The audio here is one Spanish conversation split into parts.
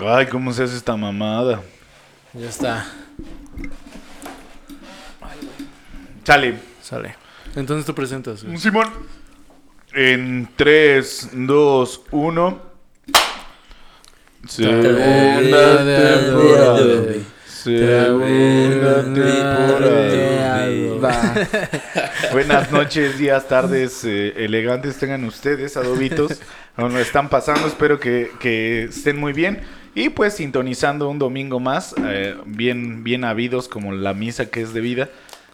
Ay, ¿cómo se hace esta mamada? Ya está. Sale. Sale. Entonces tú presentas. güey. Simón. En 3, 2, 1. Segunda temporada. Segunda temporada. Buenas noches, días, tardes, eh, elegantes tengan ustedes, adobitos. Nos lo están pasando, espero que, que estén muy bien. Y pues sintonizando un domingo más, eh, bien, bien habidos como la misa que es debida,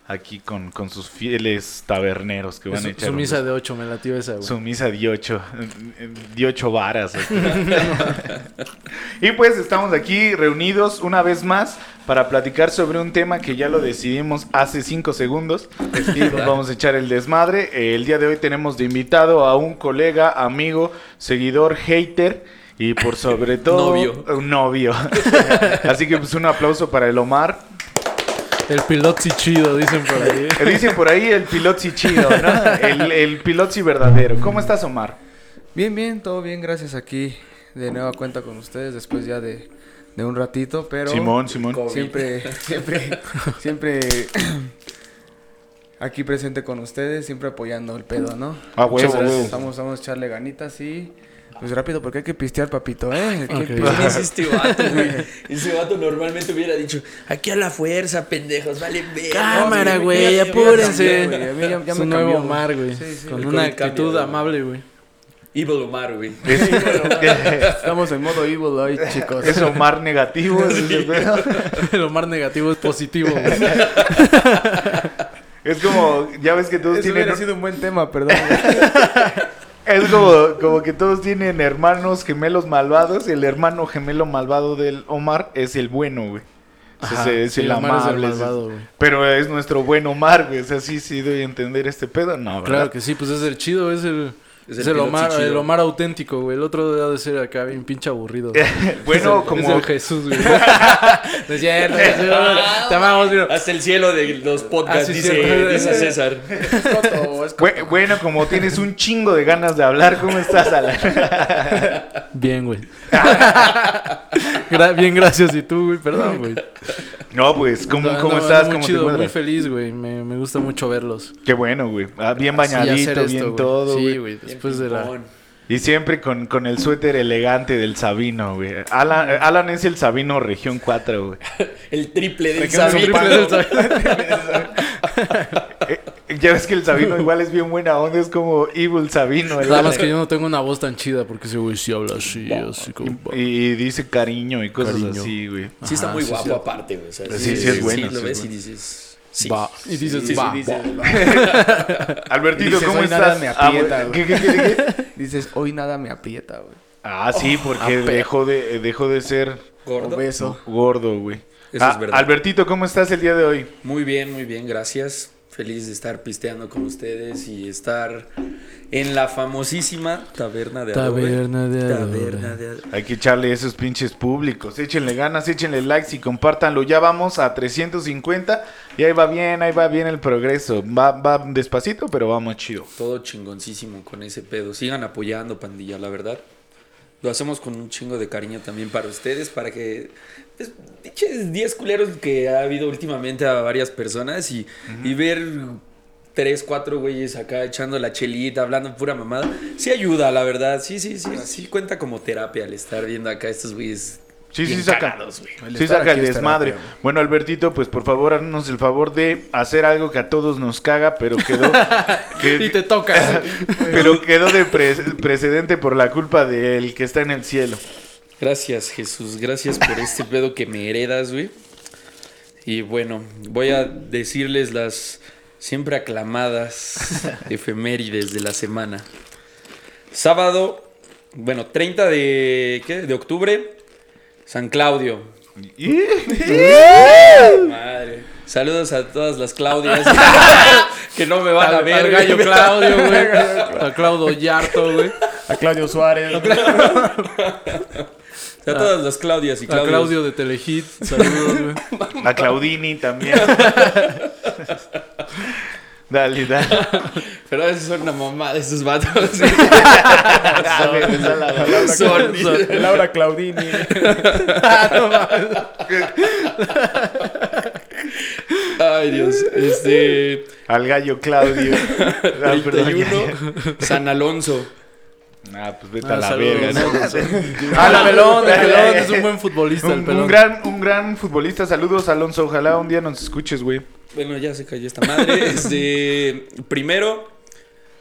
aquí con, con sus fieles taberneros que van a Su, echar su misa de 8 me latió esa, güey. su misa de ocho, de ocho varas. y pues estamos aquí reunidos una vez más para platicar sobre un tema que ya lo decidimos hace cinco segundos. Y nos vamos a echar el desmadre. Eh, El día de hoy tenemos de invitado a un colega, amigo, seguidor, hater. Y por sobre todo, Novio. un novio. Así que pues un aplauso para el Omar. El pilotzi chido, dicen por ahí. Dicen por ahí el pilotzi chido, ¿no? El, el pilotzi verdadero. ¿Cómo estás, Omar? Bien, bien, todo bien, gracias aquí de nueva cuenta con ustedes después ya de, de un ratito, pero Simón, Simón. siempre, siempre, siempre aquí presente con ustedes, siempre apoyando el pedo, ¿no? Ah, huevo. Vamos, vamos a echarle ganitas y pues rápido porque hay que pistear, papito, ¿eh? ¿Qué es este vato, güey? Ese vato normalmente hubiera dicho, aquí a la fuerza, pendejos, vale ver. Cámara, sí, güey, apúrense. cambió, a mí ya- me un nuevo cambió, Omar, güey. Sí, sí. Con una actitud amable, güey. Evil Omar, güey. Estamos en modo evil hoy, chicos. Es Omar negativo. pedo. El Omar negativo es positivo, güey. Es como, ya ves que todos Eso tienen. hubiera sido un buen tema, perdón. Es como, como que todos tienen hermanos gemelos malvados. Y el hermano gemelo malvado del Omar es el bueno, güey. Ajá, Ese es sí, el Omar es el amable. es-. Pero es nuestro buen Omar, güey. O sea, sí, sí doy a entender este pedo. No, ¿verdad? Claro que sí, pues es el chido, es el... Es Es el pilotzi Omar, el Omar auténtico, güey. El otro debe de ser acá bien pinche aburrido. güey. bueno, Es el- como. Es el Jesús, güey. No es cierto. Te amamos, mira. Hasta el cielo de los podcasts, Ah, sí, dice, César. Es coto, es coto. Bu- Bueno, como tienes un chingo de ganas de hablar, ¿cómo estás, Alan? Bien, güey. Gra- bien, gracias. Y tú, güey, perdón, güey. No, pues, ¿cómo, No, cómo no, estás? Muy ¿Cómo te chido, muy feliz, güey. Me, me gusta mucho verlos. Qué bueno, güey. Ah, bien bañadito, esto, bien güey. todo, güey. Sí, güey. Después de la... Y siempre con, con el suéter elegante del Sabino, güey. Alan, Alan es el Sabino Región 4, güey. El triple del Región Sabino. triple del Sabino. Eh, ya ves que el Sabino igual es bien buena onda, es como Evil Sabino. el Nada más que yo no tengo una voz tan chida porque ese güey sí habla así, así como... Y, y dice cariño y cosas Cariño. así, güey. Sí está Ajá, muy sí, guapo sí. aparte, güey. O sea, Sí, sí es bueno, Sí, lo sí ves es y dices... Sí. Va. Y dices, Sí, sí, va. dices, va. Albertito, Dices, ¿cómo "Hoy nada estás? me Ah, aprieta, güey. ¿Qué, qué, qué, qué? Dices, hoy nada me aprieta, güey. Ah, sí, porque ape- dejó de, dejó de ser Gordo. Obeso. gordo, güey. Eso Ah, es verdad. Albertito, ¿cómo estás el día de hoy? Muy bien, muy bien, gracias. Feliz de estar pisteando con ustedes y estar en la famosísima Taberna de Adobe. Taberna de Adobe. Taberna de Adobe. Hay que echarle esos pinches públicos. Échenle ganas, échenle likes y compártanlo. Ya vamos a 350 y ahí va bien, ahí va bien el progreso. Va, va despacito, pero vamos chido. Todo chingoncísimo con ese pedo. Sigan apoyando, pandilla, la verdad. Lo hacemos con un chingo de cariño también para ustedes, para que... pues, pinches 10 culeros que ha habido últimamente a varias personas y, y ver tres, cuatro güeyes acá echando la chelita, hablando pura mamada. Sí ayuda, la verdad. Sí, sí, sí. Sí cuenta como terapia al estar viendo acá estos güeyes Sí, sí, saca. cagados, Sí, saca el desmadre. Bueno, Albertito, pues por favor, haznos el favor de hacer algo que a todos nos caga, pero quedó. que- Y te toca. pero quedó de pre- precedente por la culpa del que está en el cielo. Gracias, Jesús. Gracias por este pedo que me heredas, güey. Y bueno, voy a decirles las siempre aclamadas efemérides de la semana. Sábado, bueno, 30 de, ¿qué? de octubre, San Claudio. Madre. Saludos a todas las Claudias que no me van a ver. al gallo Claudio, güey. A Claudio Yarto, güey. A Claudio Suárez. A todas las Claudias y A Claudios. Claudio de Telehit. Saludos, güey. A Claudini también. Dale, dale. Pero a veces son una mamá de esos vatos. Ah, la son, son. Laura Claudini. Ay, Dios. Este. Al gallo Claudio. Ah, perdón, 31, San Alonso. Ah, pues vete Ah, a la saludos, verga. ¿no? Ah, la pelón, el pelón es un buen futbolista, el pelón. un gran, un gran futbolista. Saludos, Alonso. Ojalá un día nos escuches, güey. Bueno, ya se cayó esta madre. Este. Primero,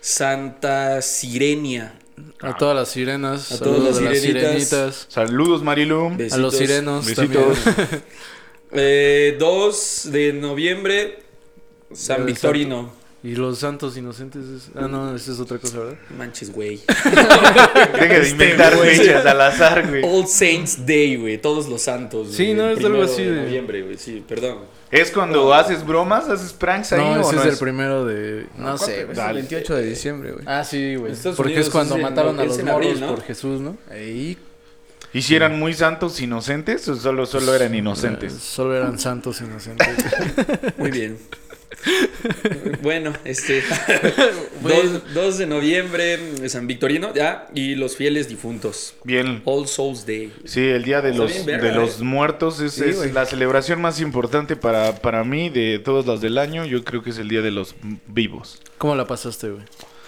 Santa Sirenia. A todas las sirenas, A todas las las sirenitas. sirenitas, Saludos, Marilu. Besitos. a los sirenos Besitos. también. Eh, 2 de noviembre, San Victorino. Y los santos inocentes. es- Ah, no, esa es otra cosa, ¿verdad? Manches, güey. Deja de inventar fechas al azar, güey. All Saints Day, güey. Todos los santos. Sí, no, el es algo así de de- noviembre, güey. Sí, perdón. ¿Es cuando haces bromas? ¿Haces pranks ahí No, o ese no es el es? primero de. No sé, Es güey. el Dale. 28 de diciembre, güey. Ah, sí, güey. Porque Unidos es cuando es en- mataron a los ¿no? por Jesús, ¿no? Ahí. ¿Y si eran muy santos inocentes o solo, solo eran Eh, inocentes? Solo eran santos inocentes. Muy bien. bueno, este. Bueno. 2, de noviembre, San Victorino, ya. Y los fieles difuntos. Bien. All Souls Day. Sí, el Día de los, de los eh. muertos es, Sí, es güey. la celebración más importante para, para mí de todos los del año. Yo creo que es el Día de los vivos. ¿Cómo la pasaste, güey?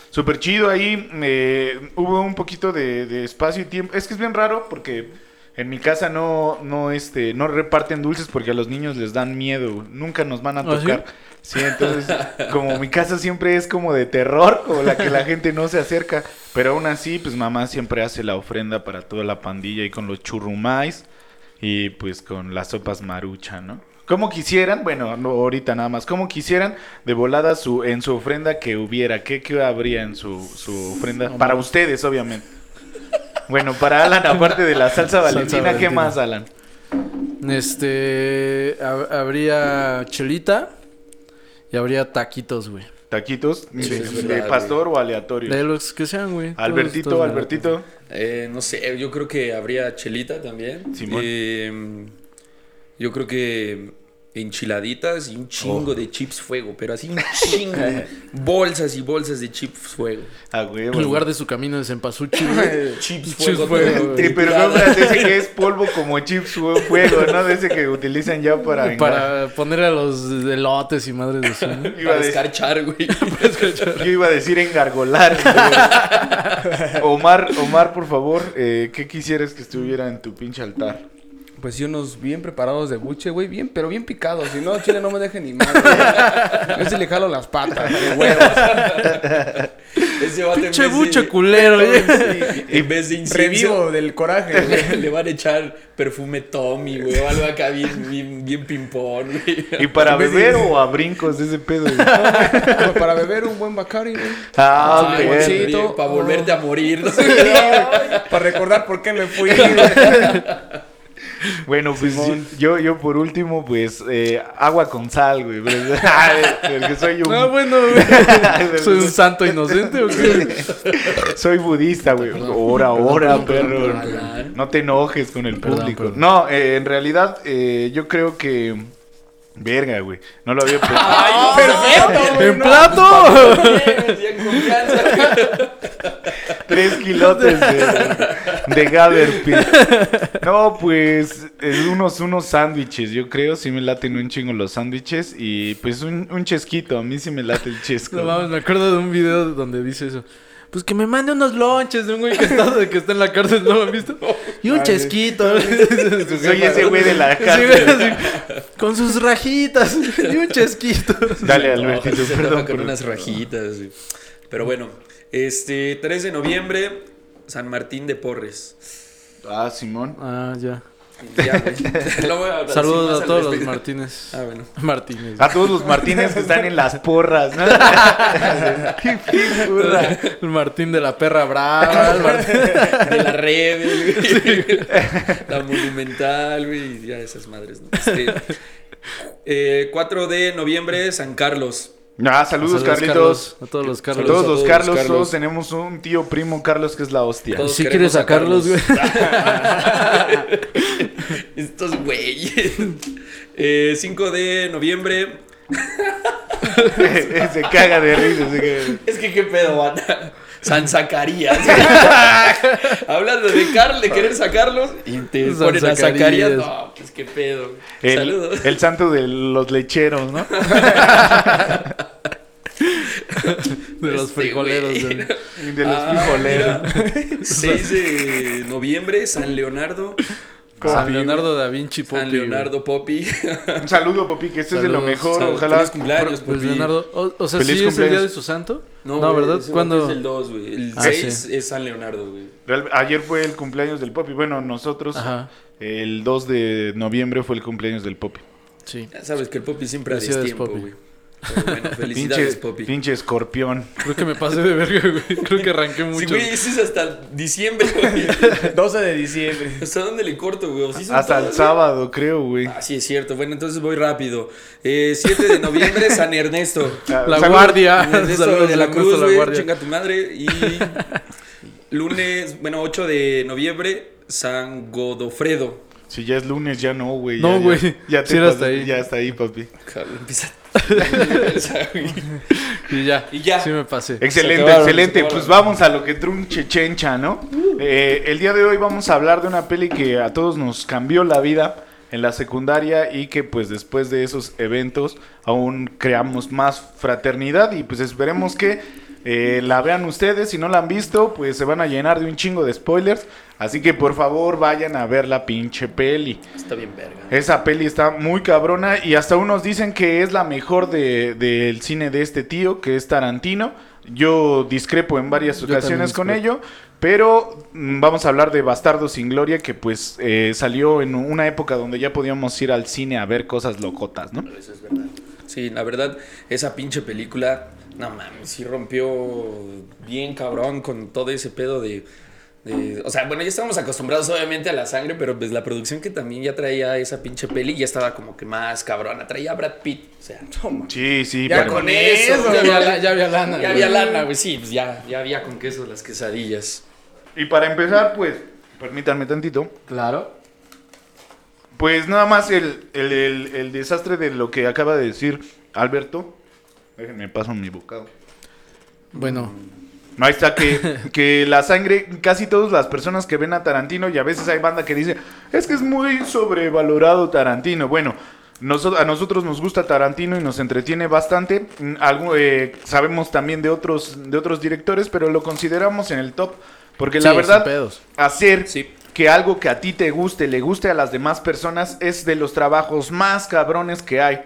Súper chido ahí. eh, hubo un poquito de, de espacio y tiempo. Es que es bien raro porque en mi casa no, no, este, no reparten dulces porque a los niños les dan miedo. Nunca nos van a ¿Ah, sí? Sí, entonces, como mi casa siempre es como de terror, como la que la gente no se acerca. Pero aún así, pues mamá siempre hace la ofrenda para toda la pandilla y con los churrumais y pues con las sopas marucha, ¿no? Como quisieran, bueno, no ahorita nada más, como quisieran de volada su, en su ofrenda que hubiera, ¿qué, qué habría en su, su ofrenda? Para ustedes, obviamente. Bueno, para Alan, aparte de la salsa Salsa valentina, ¿qué Valentina. más, Alan? Este. hab- habría chelita y habría taquitos, güey. ¿Taquitos? Sí, ¿De, es de verdad, pastor o aleatorio? De los que sean, güey. Todos- Albertito, todos- Albertito. Eh, no sé, yo creo que habría chelita también. Simón. Eh, yo creo que enchiladitas y un chingo Oh. de chips fuego, pero así un chingo. bolsas y bolsas de chips fuego. Ah, güey, En lugar de su camino de cempasúchil. Chips fuego, pero no me ese que es polvo como chips fuego, ¿no? De ese que utilizan ya para... Para poner a los elotes y madres de su. ¿no? Iba a Para escarchar, güey. Yo iba a decir engargolar. güey. Omar, Omar, por favor, eh, ¿qué quisieras que estuviera en tu pinche altar? Pues sí, unos bien preparados de buche, güey, bien, pero bien picados. Si no, chile no me deje ni madre. güey. Yo sí le jalo las patas, de huevos. Ese vato en Pinche vez de- buche culero, güey. En vez de incienso, Revivo del coraje, güey. le, van a echar perfume Tommy, güey, o algo acá bien, bien, bien güey. ¿Y para de- beber o a brincos de ese pedo? güey? Para beber un buen Bacari, güey. Ah, ok. Para volverte a morir. ¿no? Para recordar por qué me fui, güey. Bueno, pues yo, yo por último, pues eh, agua con sal, güey. Porque soy un... Ah, bueno, güey. ¿Soy un santo inocente o qué? Soy budista, güey. Ora, ora, perro. No te enojes con el público. perdón. No, eh, en realidad, eh, yo creo que. Verga, güey. No lo había pensado. ¡Ay, perfecto! güey, ¡En no, plato! Tres kilotes de, de Gaberpit. No, pues eh, unos, unos sándwiches. Yo creo, sí me laten un chingo los sándwiches. Y pues un, un chesquito. A mí sí me late el chesco. No mames, me acuerdo de un video donde dice eso. Pues que me mande unos lonches de un güey que está, que está en la cárcel, ¿no lo han visto? Y un Ah, chesquito. Soy ese güey de la cárcel. con sus rajitas y un chesquito. Dale, No, Albertito, se perdón. con unas rajitas. Pero bueno, este 3 de noviembre, San Martín de Porres. Ah, Simón. Ah, ya. Ya, güey. Lo voy a decir más Saludos a todos los. Martínez. Ah, bueno. Martínez. A todos los Martínez que están en las porras, ¿no? Qué figura. El Martín de la perra brava. el Martín- De la red, güey. La monumental, güey. y Ya esas madres, ¿no? Este, eh, 4 de noviembre, San Carlos. Ah, saludos, Saludos, Carlitos. A todos los Carlos. todos a los todos Carlos, los Carlos. todos tenemos un tío primo Carlos que es la hostia. Si quieres a Carlos, güey. Estos güeyes. Eh, 5 de noviembre. se caga de risa. se caga. Es que qué pedo, banda. San Zacarías. Hablando de Carl, de querer sacarlos y te San ponen a Zacarías. No, pues qué pedo. El, Saludos. el santo de los lecheros, ¿no? De los Este, frijoleros. güey. De los Ah, frijoleros. mira. 6 de noviembre, San Leonardo. San Leonardo da Vinci Popi. San Leonardo Popi. Un saludo, Popi, que estés de lo mejor. Ojalá. feliz cumpleaños. Pues Popi. Leonardo. O, o sea, Feliz sí es el día cumpleaños. de su santo. No, No, ¿verdad? ¿Cuándo? Es el 2, güey. El Ah, 6 sí. es San Leonardo, güey. Ayer fue el cumpleaños del Popi. Bueno, nosotros, Ajá. el 2 de noviembre fue el cumpleaños del Popi. Sí. Ya sabes que el Popi siempre destiempo, Popi. güey. Pero bueno, felicidades, Pinche, Popi. pinche escorpión. Creo que me pasé de verga, güey. Creo que arranqué mucho. Sí, güey, ese es hasta diciembre, güey. 12 de diciembre. ¿Hasta dónde le corto, güey? ¿O sí Hasta el todos? sábado, creo, güey. Ah, sí, es cierto. Bueno, entonces voy rápido. Eh, 7 de noviembre, San Ernesto. Ah, La guardia. Ernesto Saludos, de la Cruz, La güey. Guardia. Chinga tu madre. Y lunes, bueno, 8 de noviembre, San Godofredo. Si ya es lunes, ya no, güey. No, ya- güey. Ya, ya te Sí hasta ahí. Ya está ahí, papi. Jalo, empieza. Y ya. Y ya. Sí me pasé. Excelente, acabaron, excelente. Pues vamos a lo que trunche chencha, ¿no? Eh, el día de hoy vamos a hablar de una peli que a todos nos cambió la vida en la secundaria y que pues después de esos eventos aún creamos más fraternidad y pues esperemos que eh, la vean ustedes. Si no la han visto, pues se van a llenar de un chingo de spoilers. Así que por favor vayan a ver la pinche peli. Está bien, verga. Esa peli está muy cabrona y hasta unos dicen que es la mejor de- del cine de este tío, que es Tarantino. Yo discrepo en varias ocasiones con ello, pero mm, vamos a hablar de Bastardo sin Gloria, que pues eh, salió en una época donde ya podíamos ir al cine a ver cosas locotas, ¿no? Eso es verdad. Sí, la verdad, esa pinche película, no mames, sí rompió bien cabrón con todo ese pedo de, de- O sea, bueno, ya estábamos acostumbrados obviamente a la sangre, pero pues la producción que también ya traía esa pinche peli ya estaba como que más cabrona. Traía a Brad Pitt, o sea, Sí, sí, Ya pero- con eso, Ya había, la- ya había lana. ya güey. había lana, güey, sí, pues ya, ya había con queso las quesadillas. Y para empezar, pues, permítanme tantito. Claro. Pues nada más el, el- el- el desastre de lo que acaba de decir Alberto. Déjenme paso mi bocado. Bueno, Ahí está, que, que la sangre, casi todas las personas que ven a Tarantino, y a veces hay banda que dice, es que es muy sobrevalorado Tarantino. Bueno, a nosotros nos gusta Tarantino y nos entretiene bastante. Mm, algo, eh, sabemos también de otros, de otros directores, pero lo consideramos en el top. Porque la verdad, hacer Sí. que algo que a ti te guste, le guste a las demás personas, es de los trabajos más cabrones que hay.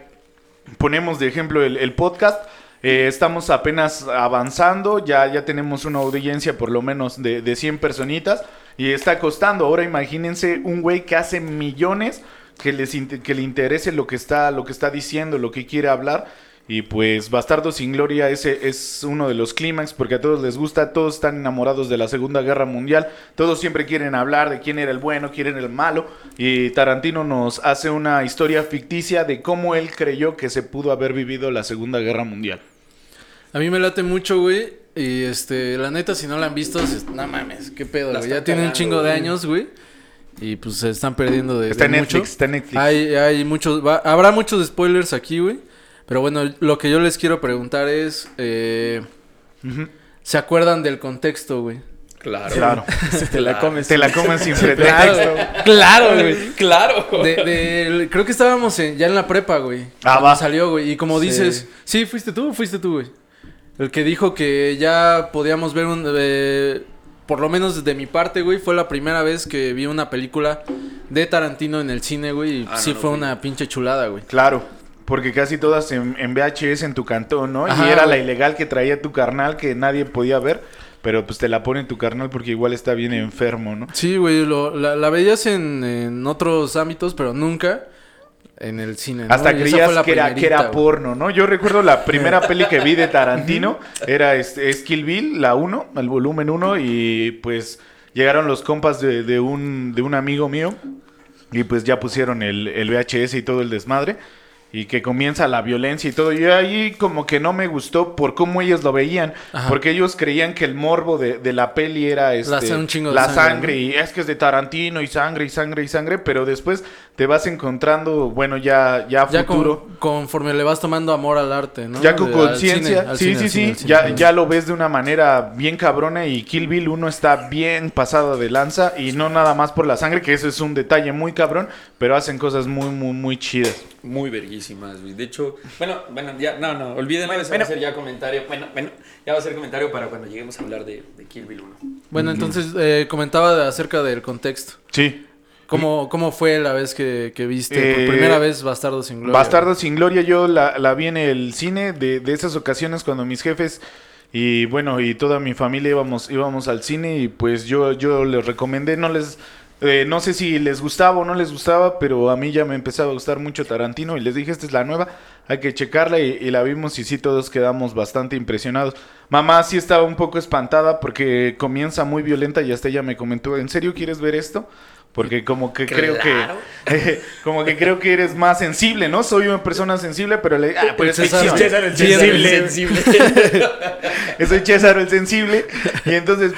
Ponemos de ejemplo el, podcast. eh, estamos apenas avanzando, ya, ya tenemos una audiencia por lo menos de, de 100 personitas y está costando. Ahora imagínense un güey que hace millones que, les, que le interese lo que, está, lo que está diciendo, lo que quiere hablar. Y pues Bastardo sin Gloria ese es uno de los clímax porque a todos les gusta, todos están enamorados de la Segunda Guerra Mundial, todos siempre quieren hablar de quién era el bueno, quién era el malo y Tarantino nos hace una historia ficticia de cómo él creyó que se pudo haber vivido la Segunda Guerra Mundial. a mí me late mucho, güey. Y este, la neta, si no la han visto, se- no mames, qué pedo, güey. Ya tiene un chingo de años, güey. Y pues se están perdiendo de, Está de en mucho. Netflix, está en Netflix. Hay, hay muchos, va- habrá muchos spoilers aquí, güey. Pero bueno, lo que yo les quiero preguntar es, eh. ¿se acuerdan del contexto, güey? Claro. Claro, Te la comes. te la comes sin Claro, pretexto. claro, güey. Claro. De, de- creo que estábamos en- ya en la prepa, güey. Ah, va. salió, güey. Y como Sí. dices, sí, fuiste tú, fuiste tú, güey. El que dijo que ya podíamos ver un, eh, por lo menos de mi parte, güey, fue la primera vez que vi una película de Tarantino en el cine, güey. Y Ah, sí no fue una pinche chulada, güey. Claro, porque casi todas en, en VHS en tu cantón, ¿no? Ajá, y era la ilegal que traía tu carnal que nadie podía ver, pero pues te la pone tu carnal porque igual está bien enfermo, ¿no? Sí, güey, lo- la, la veías en, en otros ámbitos, pero nunca en el cine. ¿no? Hasta Y creías que era, que era porno, ¿no? Yo recuerdo la primera peli que vi de Tarantino, era este, es Kill Bill, la 1, el volumen 1, y pues llegaron los compas de, de un, de un amigo mío, y pues ya pusieron el, el VHS y todo el desmadre. Y que comienza la violencia y todo. Y ahí como que no me gustó por cómo ellos lo veían, Ajá. porque ellos creían que el morbo de, de la peli era este, la sangre, sangre, ¿no? y es que es de Tarantino y sangre y sangre y sangre, pero después te vas encontrando, bueno, ya, ya Ya con- futuro. conforme le vas tomando amor al arte, ¿no? Ya con conciencia, sí, sí, sí, ya, ya lo ves de una manera bien cabrona y Kill Bill uno está bien pasado de lanza y no nada más por la sangre, que eso es un detalle muy cabrón, pero hacen cosas muy, muy, muy chidas. Muy verguísimas, güey. De hecho, bueno, bueno, ya, no, no, olvídenlo, Bueno, eso bueno. va a ser ya comentario. Bueno, bueno, ya va a ser comentario para cuando lleguemos a hablar de, de Kill Bill 1. Bueno, entonces eh, comentaba acerca del contexto. Sí. ¿Cómo, cómo fue la vez que, que viste Eh, por primera vez Bastardo sin Gloria? Bastardo sin Gloria, yo la, la vi en el cine de, de esas ocasiones cuando mis jefes y bueno, y toda mi familia íbamos, íbamos al cine y pues yo, yo les recomendé, no les, eh, no sé si les gustaba o no les gustaba, pero a mí ya me empezaba a gustar mucho Tarantino y les dije, esta es la nueva, hay que checarla y, y la vimos y sí todos quedamos bastante impresionados. Mamá sí estaba un poco espantada porque comienza muy violenta y hasta ella me comentó, ¿en serio quieres ver esto? Porque como que creo que como que creo que eres más sensible, ¿no? Soy una persona sensible, pero le ah, pues es César- el sensible. Soy César el sensible. Y entonces,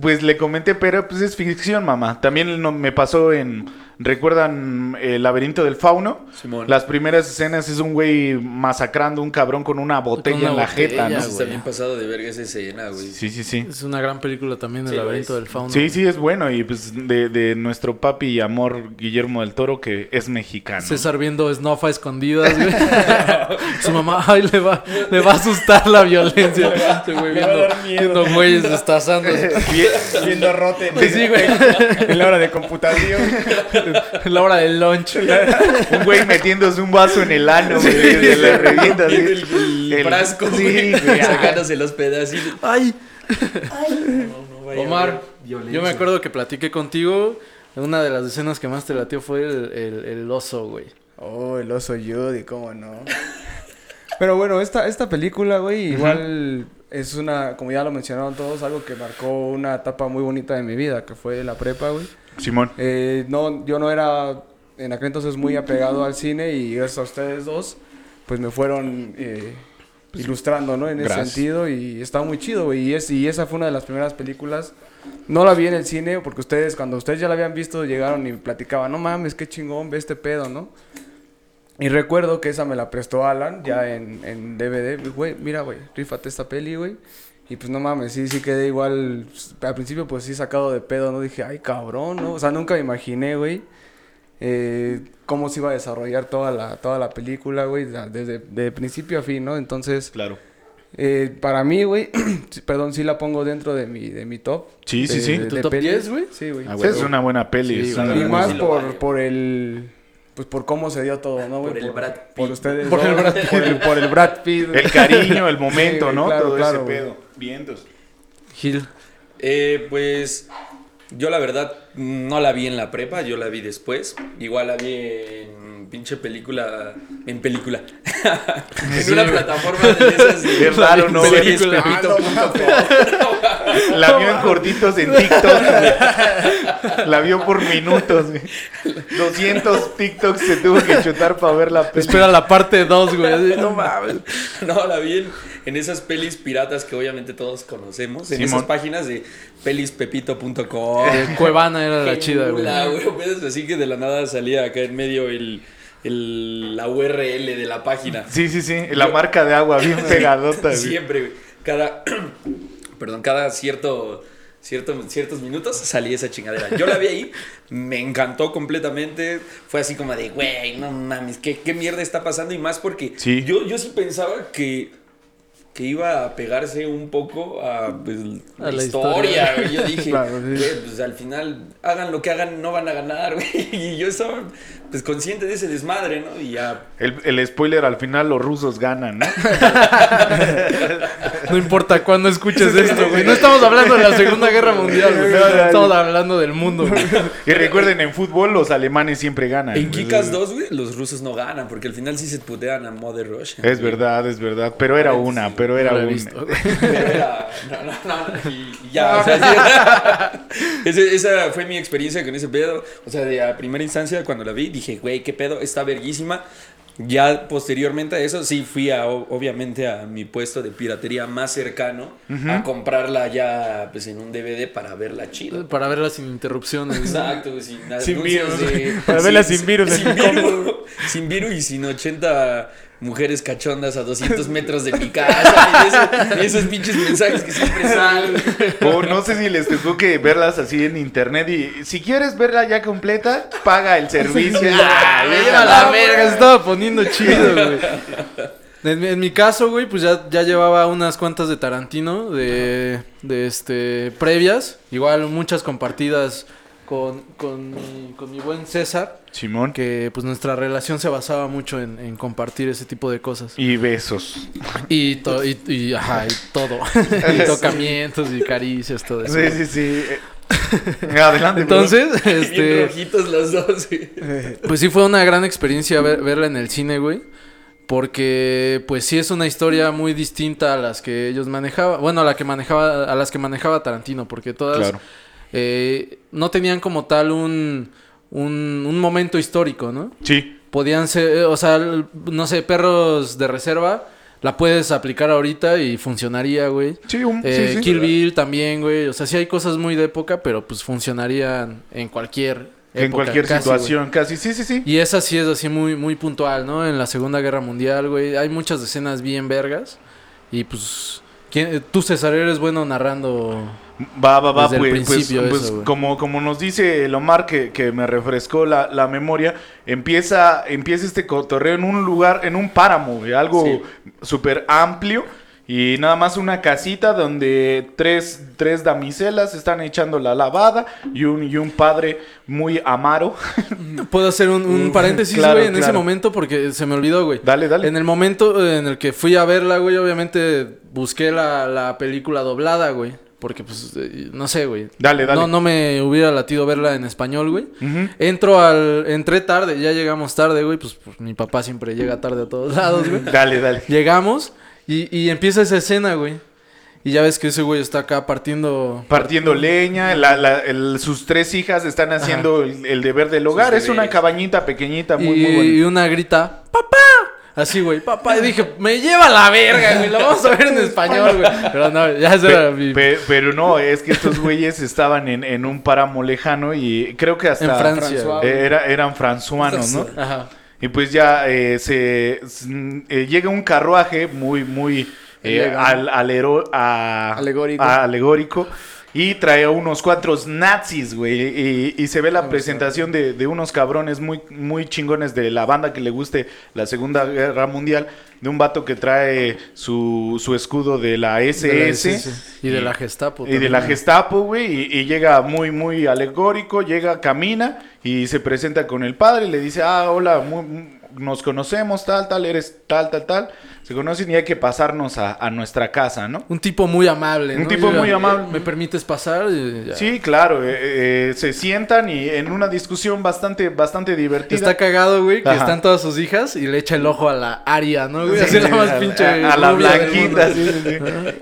pues le comenté, pero pues es ficción, mamá. También no- me pasó en. ¿Recuerdan el laberinto del fauno? Simón. Las primeras escenas es un güey masacrando un cabrón con una botella una en la botella, jeta, ¿no? Está bien pasado de verga esa escena, güey. Sí, sí, sí. Es una gran película también, El Sí, laberinto del fauno. Sí, sí, es bueno. Y pues de, de nuestro papi y amor Guillermo del Toro, que es mexicano. César viendo Snuff a escondidas, güey. Su mamá, ay, le va, le va a asustar la violencia. Este güey Le va a viendo, dar miedo. viendo güeyes destazando. Viendo rote. Sí, güey. En la hora de computación. La hora del lunch. Un güey metiéndose un vaso en el ano, güey. Se le revienta así. El, el El- frasco, sí, güey, sacándose los pedacitos. Ay. No, no vaya a Omar, violencia. yo me acuerdo que platiqué contigo. Una de las escenas que más te latió fue el, el, el oso, güey. Oh, el oso Judy, cómo no. Pero bueno, esta, esta película, güey, igual es una, como ya lo mencionaron todos, algo que marcó una etapa muy bonita de mi vida, que fue la prepa, güey. Simón. Eh, no, yo no era en aquel entonces muy apegado al cine y gracias a ustedes dos, pues me fueron eh, ilustrando, ¿no? En ese sentido y está muy chido, güey. Y, es, y esa fue una de las primeras películas. No la vi en el cine porque ustedes, cuando ustedes ya la habían visto, llegaron y platicaban, no mames, qué chingón, ve este pedo, ¿no? Y recuerdo que esa me la prestó Alan ya en, en DVD. Güey, mira, güey, rífate esta peli, güey. Y pues no mames, sí, sí quedé igual. pues, Al principio, pues sí, sacado de pedo, ¿no? Dije, ay, cabrón, ¿no? O sea, nunca me imaginé, güey, eh, cómo se iba a desarrollar toda la, toda la película, güey, desde de principio a fin, ¿no? Entonces, Claro. eh, para mí, güey, perdón, sí la pongo dentro de mi, de mi top. Sí, sí, de- sí. de- ¿Tu de top pelis. 10, güey? Sí, güey. Ah, Sí, es una buena peli. Sí, es güey. una Y buena- más por, por el... Pues por cómo se dio todo, ¿no, güey? Por el Brad Por Pitt. ustedes Por el Brad por el, por el Brad Pitt. El cariño, el momento, Sí, ¿no? claro, Todo claro, ese güey. pedo. Vientos. Gil. Eh, pues yo la verdad no la vi en la prepa, yo la vi después. Igual la vi en pinche película, en película. en una plataforma de esas de Es raro, ¿no? series Película. pepito.com. La vio en cortitos en TikTok. güey. La vio por minutos. güey. 200 TikToks se tuvo que chutar para ver la peli. Espera la parte 2, güey. No mames. No, la vi en, en esas pelis piratas que obviamente todos conocemos. En Simón. esas páginas de pelispepito.com. Eh, Cuevana era la chida, güey. La, güey, pues, así que de la nada salía acá en medio el, el- la URL de la página. Sí, sí, sí. La marca de agua bien pegadota. Siempre, güey. Cada, perdón, cada cierto, cierto, ciertos minutos salía esa chingadera. Yo la vi ahí, me encantó completamente. Fue así como de, güey, no mames, ¿qué, qué mierda está pasando? Y más porque Sí. yo, yo sí pensaba que, que iba a pegarse un poco a, pues, la, A la historia. historia. güey. Yo dije, Claro, sí. pues al final, hagan lo que hagan, no van a ganar, güey. Y yo estaba, pues, consciente de ese desmadre, ¿no? Y ya El, el spoiler, al final los rusos ganan, ¿no? No importa cuándo escuches esto, güey. No estamos hablando de la Segunda Guerra Mundial, güey. Estamos hablando del mundo, güey. Y recuerden, en fútbol los alemanes siempre ganan. En. Kikas 2, güey, los rusos no ganan, porque al final sí se putean a Mother Russia. Es verdad, es verdad. Pero era una, pero era No una. visto. Pero era- No, no, no. Y, y ya, o sea, sí. Esa fue mi experiencia con ese pedo. O sea, de a primera instancia, cuando la vi, dije, güey, qué pedo, está verguísima. Ya posteriormente a eso, sí fui a, obviamente a mi puesto de piratería más cercano a comprarla ya pues en un DVD para verla chido. Para verla sin interrupciones. Exacto, sin, Sin anuncios virus. de- Para verla sin virus Sin virus, sin virus y sin 80 mujeres cachondas a 200 metros de mi casa. Y esos, y esos pinches mensajes que siempre salen. O no sé si les tocó que verlas así en internet y si quieres verla ya completa, paga el servicio. Ah, Ah, vete a la verga, se estaba poniendo chido, güey. En, mi- en mi caso, güey, pues ya, ya llevaba unas cuantas de Tarantino, de, de este, previas. Igual muchas compartidas con, con, mi, con mi buen César. Simón. Que pues nuestra relación se basaba mucho en, en compartir ese tipo de cosas. Y besos. Y, to- y, y, ajá, y todo. y tocamientos y caricias, todo eso. Sí, sí, sí. Eh, Adelante. Entonces, Bien este... rojitos los dos. güey. Pues sí fue una gran experiencia ver- verla en el cine, güey. Porque, pues sí es una historia muy distinta a las que ellos manejaban. Bueno, a la que manejaba, a las que manejaba Tarantino, porque todas Claro. Eh, no tenían como tal un, un, un momento histórico, ¿no? Sí. Podían ser, eh, o sea, no sé, perros de reserva, la puedes aplicar ahorita y funcionaría, güey. Sí, un, Eh, sí, sí. Kill Bill también, güey. O sea, sí hay cosas muy de época, pero pues funcionarían en cualquier En cualquier casi, situación, casi. Sí, sí, sí. y esa sí es así muy, muy puntual, ¿no? En la Segunda Guerra Mundial, güey. Hay muchas escenas bien vergas. Y pues, ¿quién- tú César eres bueno narrando. Va, va, va, Desde pues, pues, pues, como, como nos dice el Omar, que, que me refrescó la, la memoria, empieza, empieza este cotorreo en un lugar, en un páramo, algo Sí. súper amplio. Y nada más una casita donde tres, tres damiselas están echando la lavada y un, y un padre muy amaro. Puedo hacer un, un Uf, paréntesis, claro, güey, en ese momento porque se me olvidó, güey. Dale, dale. En el momento en el que fui a verla, güey, obviamente busqué la, la película doblada, güey. Porque, pues, eh, no sé, güey. Dale, dale. No, no me hubiera latido verla en español, güey. Ujú. Entro al... Entré tarde, ya llegamos tarde, güey. Pues, pues, mi papá siempre llega tarde a todos lados, güey. Dale, dale. Llegamos y, y empieza esa escena, güey. Y ya ves que ese güey está acá partiendo... Partiendo leña, la- la- el- sus tres hijas están haciendo el, el deber del hogar. Es una cabañita pequeñita, muy, y, muy bonita. y una grita, ¡papá! Así, güey, papá. Y dije, me lleva a la verga, güey. Lo vamos a ver en español, güey. Pero no, ya ese era Pe- mi... pe- pero no, es que estos güeyes estaban en, en un páramo lejano y creo que hasta En Francia. Eh, era, eran franzuanos, ¿no? Ajá. Y pues ya eh, se eh, llega un carruaje muy, muy eh, al, alero- a- Alegórico. a- alegórico y trae a unos cuatro nazis, güey. Y, y se ve la presentación de, de unos cabrones muy, muy chingones de la banda que le guste la Segunda Guerra Mundial. De un vato que trae su, su escudo de la SS. De la SS. Y de la Gestapo. Y de la también. Gestapo, güey, y, y llega muy, muy alegórico, llega, camina y se presenta con el padre y le dice, ah, hola, mu- mu- nos conocemos, tal, tal, eres tal, tal, tal. Se conocen y hay que pasarnos a, a nuestra casa, ¿no? Un tipo muy amable, Un ¿no? tipo Yo, muy amable. ¿Me permites pasar? Ya. Sí, claro, eh, eh, se sientan y en una discusión bastante, bastante divertida. Está cagado, güey, que Ajá. están todas sus hijas y le echa el ojo a la Aria, ¿no, güey? Sí, Así la sí, más a- pinche. a, a la blanquita, sí.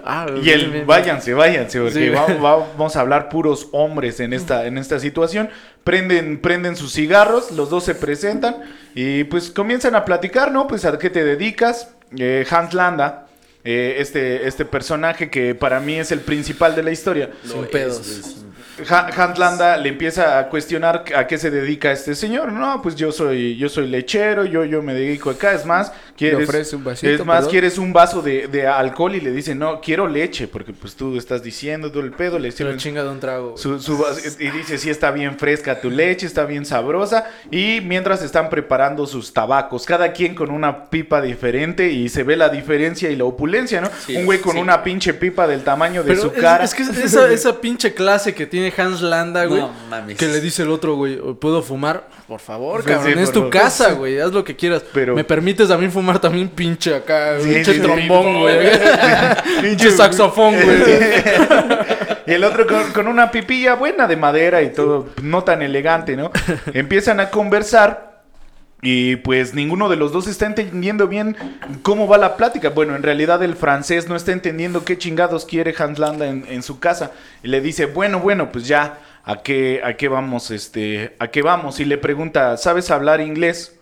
Ah, Y bien, el bien. váyanse, váyanse, porque Sí. va- va- vamos a hablar puros hombres en esta, en esta situación. Prenden, prenden sus cigarros, los dos se presentan y pues comienzan a platicar, ¿no? Pues a qué te dedicas. Eh, Hans Landa, eh, este, este personaje que para mí es el principal de la historia. Sin pedos. es, es- Ha- Hans Landa le empieza a cuestionar a qué se dedica este señor. No, pues yo soy, yo soy lechero, yo, yo me dedico acá. Es más, quieres, ofrece un vasito, es más, perdón. quieres un vaso de, de alcohol y le dice, no, quiero leche, porque pues tú estás diciendo todo el pedo, le sirven chinga de un trago. su, su y dice, sí, está bien fresca tu leche, está bien sabrosa. Y mientras están preparando sus tabacos, cada quien con una pipa diferente y se ve la diferencia y la opulencia, ¿no? Sí, un güey con sí. una pinche pipa del tamaño de Pero su es, cara. es que esa, esa pinche clase que tiene Hans Landa, güey. No mames. Que le dice el otro, güey, ¿puedo fumar? Por favor, Sí, cabrón, sí, es tu favor. casa, güey, haz lo que quieras. Pero- ¿Me permites a mí fumar también pinche acá, Sí, pinche trombón, güey? pinche saxofón, güey. Y el otro con, con una pipilla buena de madera y todo, no tan elegante, ¿no? Empiezan a conversar y pues ninguno de los dos está entendiendo bien cómo va la plática. Bueno, en realidad el francés no está entendiendo qué chingados quiere Hans Landa en, en su casa. Y le dice, bueno, bueno, pues ya, ¿a qué, a qué vamos? Este, ¿A qué vamos? Y le pregunta, ¿sabes hablar inglés?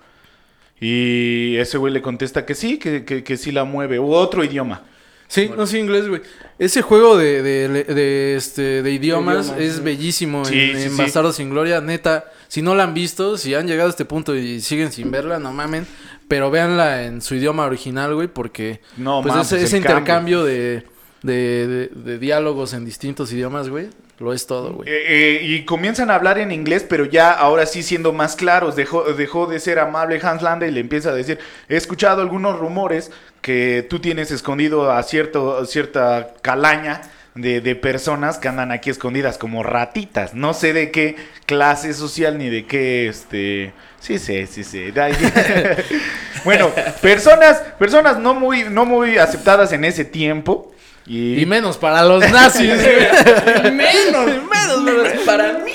Y ese güey le contesta que sí, que, que, que sí la mueve. U otro idioma. Sí, no, sí, inglés, güey. Ese juego de, de, de, este, de idiomas idiomas, es sí. bellísimo Sí, en, sí, en. Bastardos sin Gloria. Neta, si no la han visto, si han llegado a este punto y siguen sin verla, no mamen. Pero véanla en su idioma original, güey, porque No, pues mames, ese, intercambio de, de, de- de diálogos en distintos idiomas, güey, lo es todo, güey. Eh, eh, y comienzan a hablar en inglés, pero ya ahora sí siendo más claros. Dejó, dejó de ser amable Hans Landa y le empieza a decir, he escuchado algunos rumores que tú tienes escondido a cierto, a cierta calaña de, de personas que andan aquí escondidas como ratitas. No sé de qué clase social ni de qué, este... Sí, sí, sí, sí. Bueno, personas, personas no muy, no muy aceptadas en ese tiempo. Y, Y menos para los nazis, menos, menos, menos. Para mí.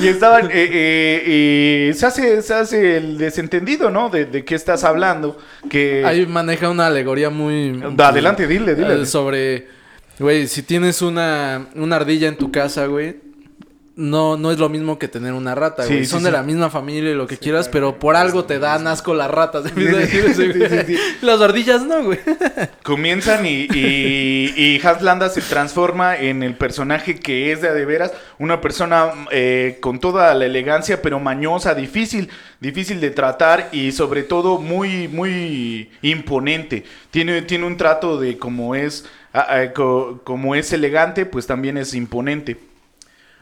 Y estaban, eh, eh, se hace, se hace el desentendido, ¿no? De, de qué estás hablando. Que Ahí maneja una alegoría muy... Adelante, dile, dile. eh, Sobre, güey, si tienes una, una ardilla en tu casa, güey, no, no es lo mismo que tener una rata, güey. sí, Son sí. de la misma familia y lo que quieras, pero por algo te dan asco las ratas. sí, sí, sí. Las ardillas no, güey. comienzan y, y, y Hans Landa se transforma en el personaje que es de a de veras, una persona eh, con toda la elegancia, pero mañosa, difícil, difícil de tratar y sobre todo muy, muy imponente. Tiene, tiene un trato de como es, como es elegante, pues también es imponente.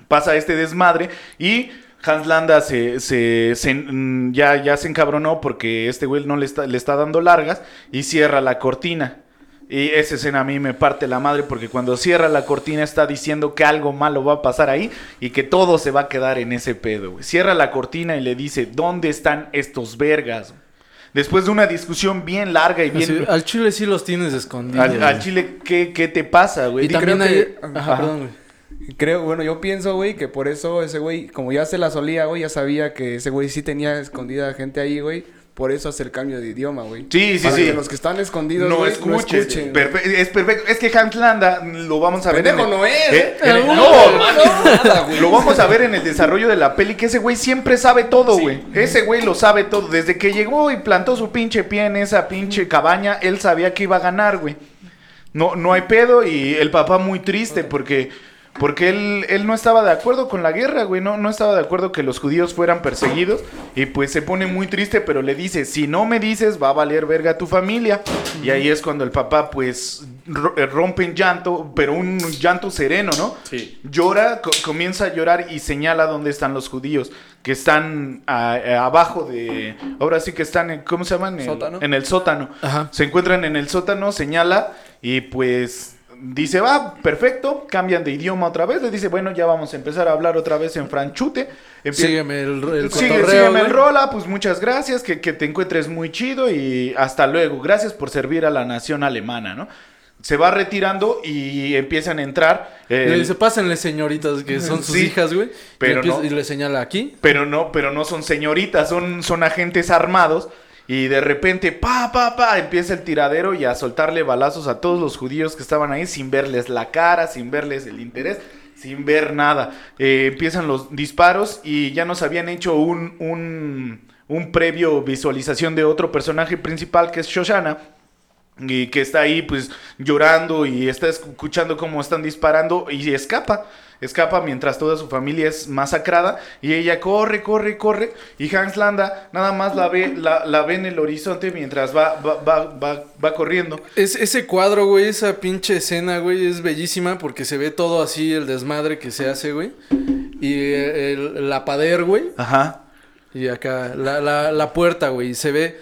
pasa este desmadre y Hans Landa se, se- se- mm, ya, ya se encabronó porque este güey no le está, le está dando largas y cierra la cortina. Y esa escena a mí me parte la madre porque cuando cierra la cortina está diciendo que algo malo va a pasar ahí y que todo se va a quedar en ese pedo. Cierra la cortina y le dice, ¿dónde están estos vergas? Después de una discusión bien larga y bien... Al chile sí los tienes escondidos. al, chile, ¿qué, qué te pasa, güey? Y también creo hay... que- Ajá, Ajá. perdón, güey. Creo, bueno, yo pienso, güey, que por eso ese güey, como ya se la solía, güey, ya sabía que ese güey sí tenía escondida gente ahí, güey. Por eso hace el cambio de idioma, güey. Sí, sí, Para sí. que los que están escondidos, no güey, escuches. escuchen. Es perfecto. Es que Hans Landa lo vamos a ver. En el- no es, eh, ¿eh? en el- No, no, güey. Lo vamos a ver en el desarrollo de la peli, que ese güey siempre sabe todo, güey. Ese güey lo sabe todo. Desde que llegó y plantó su pinche pie en esa pinche cabaña, él sabía que iba a ganar, güey. No, no hay pedo y el papá muy triste porque, porque él, él no estaba de acuerdo con la guerra, güey. No, no estaba de acuerdo que los judíos fueran perseguidos y pues se pone muy triste, pero le dice, si no me dices, va a valer verga tu familia. Y ahí es cuando el papá pues eh, rompe en llanto, pero un llanto sereno, ¿no? Sí. Llora, co- comienza a llorar y señala dónde están los judíos, que están eh, abajo de... Ahora sí que están, en, ¿cómo se llaman? En- Sótano. En el sótano. Ajá. Se encuentran en el sótano, señala y pues dice, va, perfecto, cambian de idioma otra vez, le dice, bueno, ya vamos a empezar a hablar otra vez en franchute. Empie- Sígueme el, el Sigue- cotorreo, sígueme el rola, pues muchas gracias, que, que te encuentres muy chido y hasta luego. Gracias por servir a la nación alemana, ¿no? Se va retirando y empiezan a entrar. eh, Le dice, pásenle señoritas que son sus Sí, hijas, güey. pero y, empieza- no. y le señala aquí. pero no, pero no son señoritas, son, son agentes armados. Y de repente, pa, pa, pa, empieza el tiradero y a soltarle balazos a todos los judíos que estaban ahí sin verles la cara, sin verles el interés, sin ver nada. Eh, empiezan los disparos y ya nos habían hecho un, un, un previo visualización de otro personaje principal que es Shoshana. Y que está ahí pues llorando y está escuchando cómo están disparando y escapa. Escapa mientras toda su familia es masacrada y ella corre, corre, corre y Hans Landa nada más la ve, la, la ve en el horizonte mientras va, va, va, va, corriendo. Es, ese cuadro, güey, esa pinche escena, güey, es bellísima porque se ve todo así, el desmadre que se hace, güey. Y el, la pader, güey. Ajá. Y acá, la, la, la puerta, güey. Se ve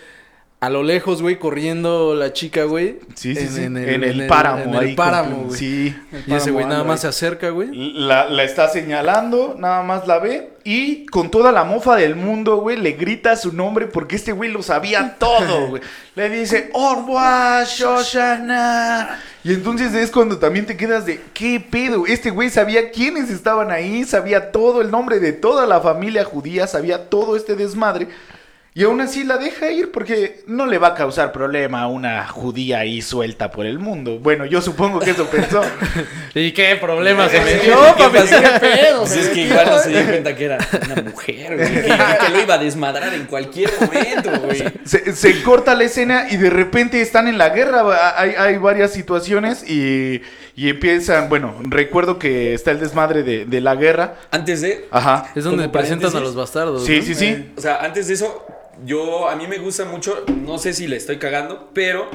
a lo lejos, güey, corriendo la chica, güey. Sí, sí, en, sí. En En el, páramo. En el páramo, güey. Sí. Y ese güey nada más se acerca, güey. La, la está señalando, nada más la ve y con toda la mofa del mundo, güey, le grita su nombre porque este güey lo sabía todo, güey. Le dice, Orwa Shoshana. Y entonces es cuando también te quedas de, ¿qué pedo? Este güey sabía quiénes estaban ahí, sabía todo el nombre de toda la familia judía, sabía todo este desmadre. Y aún así la deja ir porque no le va a causar problema a una judía ahí suelta por el mundo. Bueno, yo supongo que eso pensó. ¿Y qué problema se ¿Qué metió, papi? ¿Qué pedo? Pues es que igual no se dio cuenta que era una mujer, güey. Que, que lo iba a desmadrar en cualquier momento, güey. Se, se corta la escena y de repente están en la guerra. Hay, hay varias situaciones y, y empiezan. Bueno, recuerdo que está el desmadre de, de la guerra. Antes de. Ajá. Es donde presentan a los bastardos. Sí, ¿no? sí, sí. O sea, antes de eso, yo. A mí me gusta mucho. No sé si le estoy cagando, pero.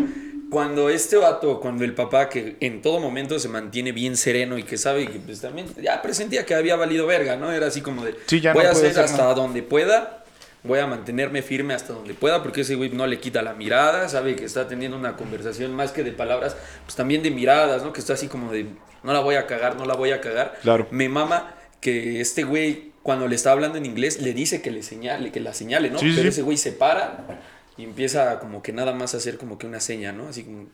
Cuando este vato, cuando el papá que en todo momento se mantiene bien sereno y que sabe que pues también ya presentía que había valido verga, ¿no? Era así como de Sí, ya voy no a hacer hacer hasta nada. donde pueda, voy a mantenerme firme hasta donde pueda, porque ese güey no le quita la mirada, sabe que está teniendo una conversación más que de palabras, pues también de miradas, ¿no? Que está así como de no la voy a cagar, no la voy a cagar. Claro. Me mama que este güey cuando le está hablando en inglés le dice que le señale, que la señale, ¿no? Sí, Pero sí. ese güey se para y empieza como que nada más a hacer como que una seña, ¿no? Así como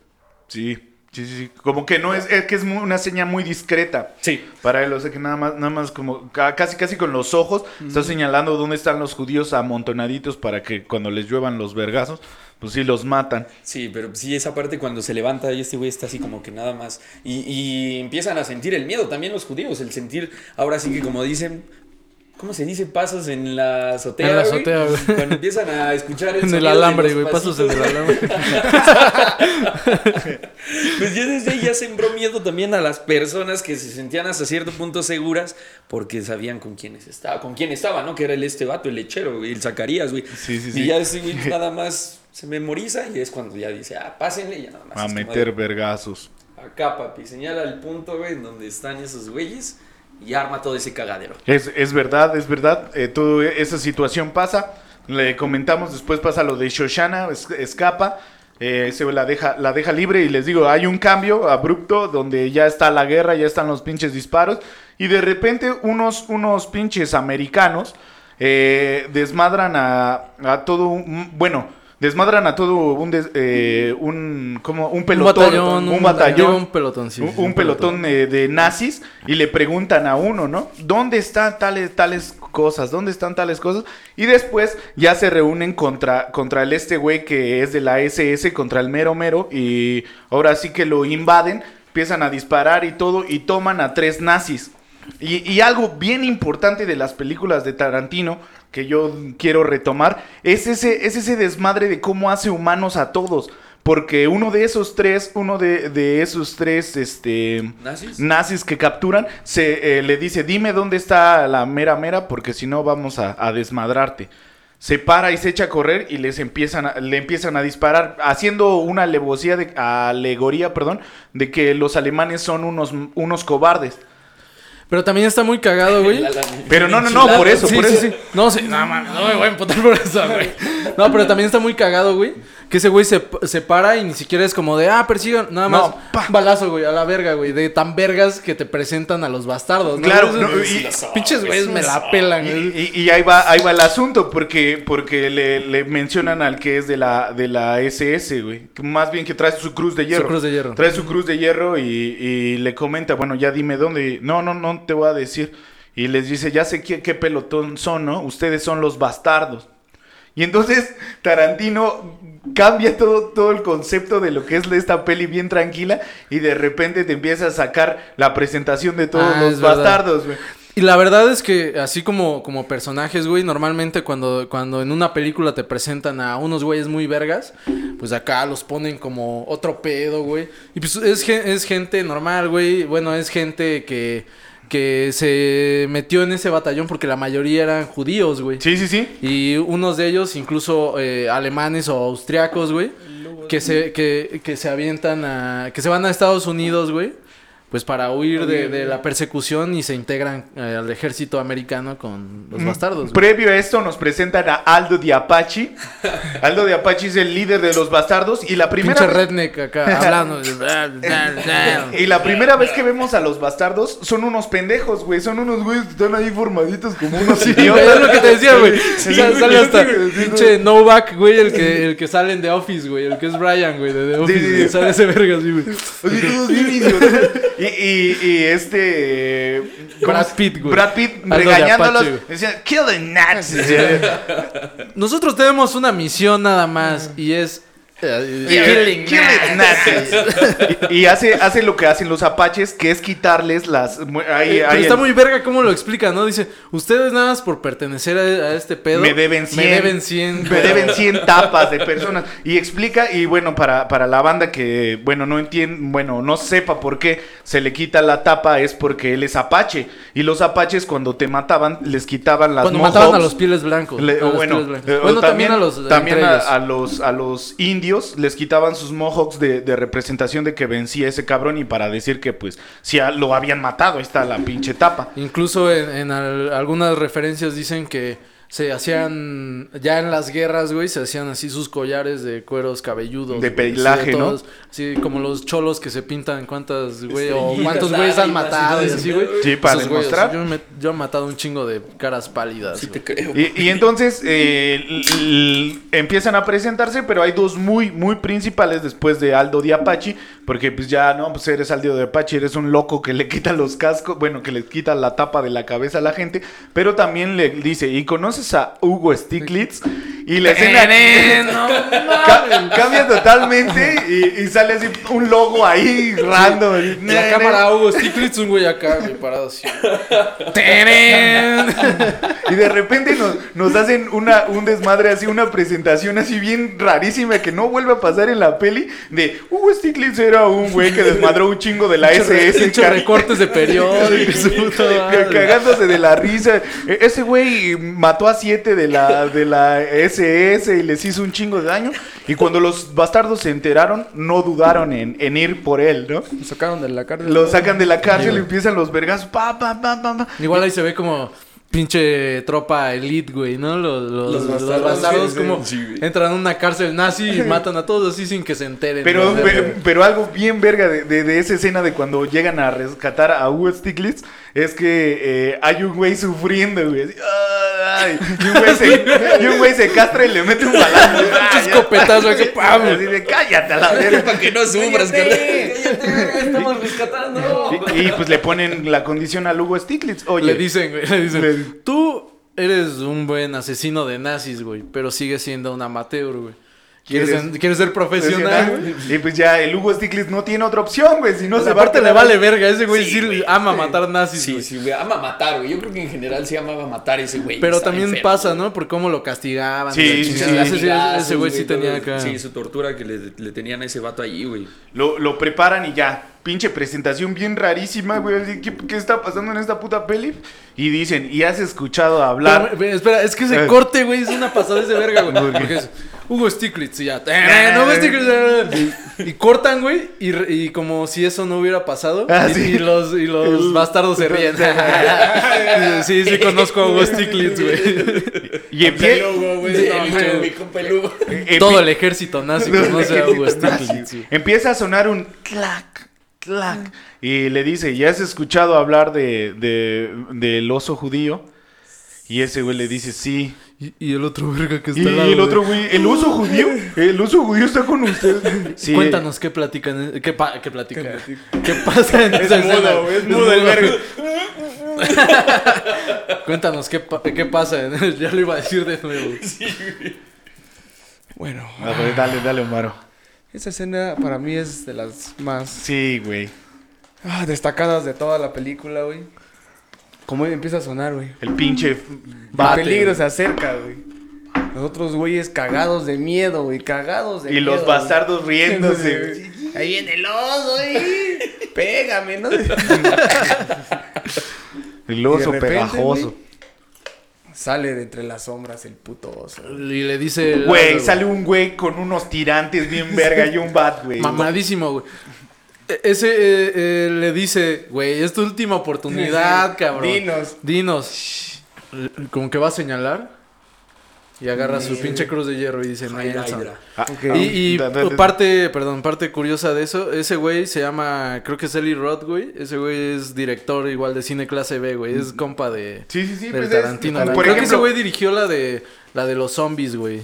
Sí, sí, sí. Como que no es, es que es muy- una seña muy discreta. Sí. Para él, o sea que nada más, nada más como ca- casi casi con los ojos está señalando dónde están los judíos amontonaditos para que cuando les lluevan los vergazos, pues sí los matan. Sí, pero sí, esa parte cuando se levanta y este güey está así como que nada más. Y, y empiezan a sentir el miedo también los judíos, el sentir, ahora sí que como dicen, ¿cómo se dice? Pasos en la azotea. En la azotea, güey. Cuando empiezan a escuchar el En el alambre, güey. Pasos en el alambre. Pues ya desde ahí ya sembró miedo también a las personas que se sentían hasta cierto punto seguras porque sabían con quiénes estaba, con quién estaba, ¿no? Que era el este vato, el lechero, güey, el Zacarías, güey. Sí, sí, Y sí. ya ese güey nada más se memoriza y es cuando ya dice, ah, pásenle y ya nada más. A meter vergazos. Acá, papi, señala el punto, güey, en donde están esos güeyes y arma todo ese cagadero. Es, es verdad, es verdad. eh, toda esa situación pasa. Le comentamos, después pasa lo de Shoshana, es- escapa. eh, se la deja, la deja libre y les digo, hay un cambio abrupto donde ya está la guerra, ya están los pinches disparos. Y de repente unos, unos pinches americanos eh, desmadran a, a todo un... Bueno, desmadran a todo un... des- eh, un, como un Un pelotón. batallón. un batallón. Un pelotón, sí. un, pelotón de, de nazis y le preguntan a uno, ¿no? ¿Dónde están tales, tales cosas? ¿Dónde están tales cosas? Y después ya se reúnen contra, contra el este güey que es de la SS, contra el mero mero, y ahora sí que lo invaden, empiezan a disparar y todo, y toman a tres nazis. Y, y algo bien importante de las películas de Tarantino que yo quiero retomar es ese, es ese desmadre de cómo hace humanos a todos. Porque uno de esos tres, uno de, de esos tres, este... ¿Nazis? Nazis que capturan, se eh, le dice, dime dónde está la mera mera, porque si no vamos a, a desmadrarte. Se para y se echa a correr y les empiezan a- le empiezan a disparar, haciendo una alevosía de, alegoría, perdón, de que los alemanes son unos, unos cobardes. Pero también está muy cagado, güey. Pero no, no, no, por eso, sí, por sí, eso. sí. No, sí, no, mames, no me voy a emputar por eso, güey. No, pero también está muy cagado, güey. Que ese güey se, se para y ni siquiera es como de, ah, persigan, nada más. No, pa. Balazo, güey, a la verga, güey. De tan vergas que te presentan a los bastardos, ¿no? Claro, no, y- Pinches güeyes me la pelan, Y, güey. y- y ahí va, ahí va el asunto, porque, porque le, le mencionan al que es de la, de la SS, güey. que Más bien que trae su cruz de hierro. cruz de hierro. Trae su cruz de hierro y, y le comenta, bueno, ya dime dónde. No, no, no te voy a decir. Y les dice, ya sé qué, qué pelotón son, ¿no? Ustedes son los bastardos. Y entonces Tarantino cambia todo, todo el concepto de lo que es esta peli bien tranquila y de repente te empieza a sacar la presentación de todos Ah, los bastardos, güey. Y la verdad es que así como, como personajes, güey, normalmente cuando, cuando en una película te presentan a unos güeyes muy vergas, pues acá los ponen como otro pedo, güey. Y pues es, es gente normal, güey. Bueno, es gente que, que se metió en ese batallón porque la mayoría eran judíos, güey. Sí, sí, sí. Y unos de ellos, incluso eh, alemanes o austriacos, güey, que se, que, que se avientan a. que se van a Estados Unidos, güey. Pues para huir de, de la persecución y se integran eh, al ejército americano con los bastardos. güey. Previo a esto nos presentan a Aldo de Apache. Aldo de Apache es el líder de los bastardos y la primera Pinche vez- redneck acá hablando. de- y la primera vez que vemos a los bastardos son unos pendejos, güey, son unos güeyes que están ahí formaditos como unos Sí, idiotas. es lo que te decía, güey. Sí, O sea, güey, sale hasta pinche Novak, güey, el que, el que sale en The Office, güey. El que es Brian, güey, de The Office. sí, güey. sí. Sale ese verga así, güey. Así todos bien idiotas. Y, y, y este. ¿cómo Brad Pitt, güey. Brad Pitt regañándolos. Decían, kill the Nazis. Nosotros tenemos una misión nada más y es... eh, Kill- kill the Nazis. y y hace, hace lo que hacen los apaches, que es quitarles las. mu- ahí- Eh, pero ahí está el- muy verga cómo lo explica, ¿no? Dice, ustedes nada más por pertenecer a, a este pedo... Me deben 100. Me deben 100. Me deben 100 tapas de personas. Y explica, y bueno, para, para la banda que, bueno, no entiende, bueno, no sepa por qué se le quita la tapa, es porque él es apache. Y los apaches cuando te mataban, les quitaban las Cuando mataban a los pieles blancos. Le- a los bueno, pieles blancos. eh, Bueno, también, a los... también entre a, a los a los indios les quitaban sus mohawks de, representación de que vencía ese cabrón y para decir que pues si lo habían matado, ahí está la pinche tapa. Incluso en, en al- algunas referencias dicen que se hacían, ya en las guerras, güey, se hacían así sus collares de cueros cabelludos. De pelaje, ¿no? Así como los cholos que se pintan cuántas, güey, o cuántos güeyes han matado y así, güey. Sí, para Esos güeyes, demostrar. yo, me- yo he matado un chingo de caras pálidas. Sí güey. te creo. Y, y entonces eh, empiezan a presentarse, pero hay dos muy, muy principales después de Aldo de Apache, porque pues ya, no, pues eres Aldo de Apache, eres un loco que le quita los cascos, bueno, que le quita la tapa de la cabeza a la gente, pero también le dice, ¿y conoces a Hugo Stiglitz? Y la escena ca- cambia totalmente y, y sale así un logo ahí random. En la cámara Hugo Stiglitz, un güey acá, parado así. Y de repente nos, nos hacen una, un desmadre así, una presentación así bien rarísima que no vuelve a pasar en la peli. De Hugo Stiglitz era un güey que desmadró un chingo de la SS. Ca- recortes de periódico, su puta ca- madre. Cagándose de la risa. E- Ese güey mató a siete de la, de la SS y les hizo un chingo de daño. Y cuando los bastardos se enteraron, no dudaron en, en ir por él, ¿no? Lo sacaron de la cárcel. Lo sacan de la cárcel y empiezan los pa, pa, pa, pa. Igual ahí se ve como pinche tropa elite, güey, ¿no? Los, los, Los los bastardos, bastardos sí, como sí, entran a una cárcel nazi y matan a todos así sin que se enteren. Pero, ¿no? pe- pero algo bien verga de, de- de esa escena de cuando llegan a rescatar a Hugo Stiglitz es que eh, hay un güey sufriendo, güey. "Ay", y, un güey se, y un güey se castra y le mete un balazo. Pinche "Ay, ya". escopetazo, que ¡pam! Así de cállate a la verga. Para que no sufras, Cállate. Cállate, estamos rescatando. Y, y, pues le ponen la condición a Hugo Stiglitz. Oye, Le dicen, güey, le dicen, Le- tú eres un buen asesino de nazis, güey, pero sigues siendo un amateur, güey. ¿Quieres, ¿Quieres- ¿Quieres ser profesional, güey? Y pues ya el Hugo Stiglitz no tiene otra opción, güey. Si no se va a Aparte le vale verga, ese güey Sí, sí, ama matar nazis, Sí, güey. sí, güey. Ama matar, güey. Yo creo que en general sí amaba matar ese güey. Pero también enfermo. pasa, ¿no? Por cómo lo castigaban. Sí, sí, sí. Ese, sí- ese güey sí tenía acá. Sí, su tortura que le, le tenían a ese vato allí, güey. Lo, lo preparan y ya. Pinche presentación bien rarísima, güey. ¿Qué, qué está pasando en esta puta peli? Y dicen, ¿y has escuchado hablar? Pero, espera, es que ese Eh. corte, güey, es una pasada de verga, güey. Porque es Hugo Stiglitz y ya. eh, Hugo Stiglitz. Y, y cortan, güey, y, como si eso no hubiera pasado. Ah, y, sí. y los, y los bastardos se ríen. sí, sí, conozco a Hugo Stiglitz, güey. Y empie- güey. Sí, no, el güey, Lugo. mi compa el Lugo. empie- Todo el ejército nazi conoce a Hugo Stiglitz. Empieza a sonar un clac, clac. Y le dice, ¿ya has escuchado hablar de, de- del oso judío? Y ese güey le dice, sí. Y, y el otro verga que está Y al lado, el otro güey. ¿el oso judío? ¿El oso judío está con usted? Sí. Cuéntanos qué platican, qué, pa- qué platican, qué pasa en esa mudo, escena. güey, es mudo el verga. Cuéntanos qué, pa- qué pasa, en- ya lo iba a decir de nuevo. Bueno, A ver, dale, dale, Omaro. esa escena para mí es de las más Sí, güey. ah, destacadas de toda la película, güey. Como empieza a sonar, güey. El pinche El bate. peligro se acerca, güey. Los otros güeyes cagados de miedo, güey. Cagados de Y miedo. los bastardos riéndose. güey. Ahí viene el oso, güey. Pégame, ¿no? El oso Y repente, pegajoso. Sale de entre las sombras el puto oso. Y le dice... el- Güey, sale un güey con unos tirantes bien verga y un bat, güey. Mamadísimo, güey. E- Ese eh, eh, le dice, güey, es tu última oportunidad, cabrón. Dinos. Dinos. Como que va a señalar. Y agarra su pinche cruz de hierro y dice, Nelson. Ah, Ok. Y, y Da- da- da- parte, perdón, parte curiosa de eso, ese güey se llama, creo que es Eli Roth, güey. Ese güey es director igual de cine clase B, güey. Es compa de Sí, sí, sí. del pues es- Tarantino. por creo que ese ejemplo, güey dirigió la de la de los zombies, güey.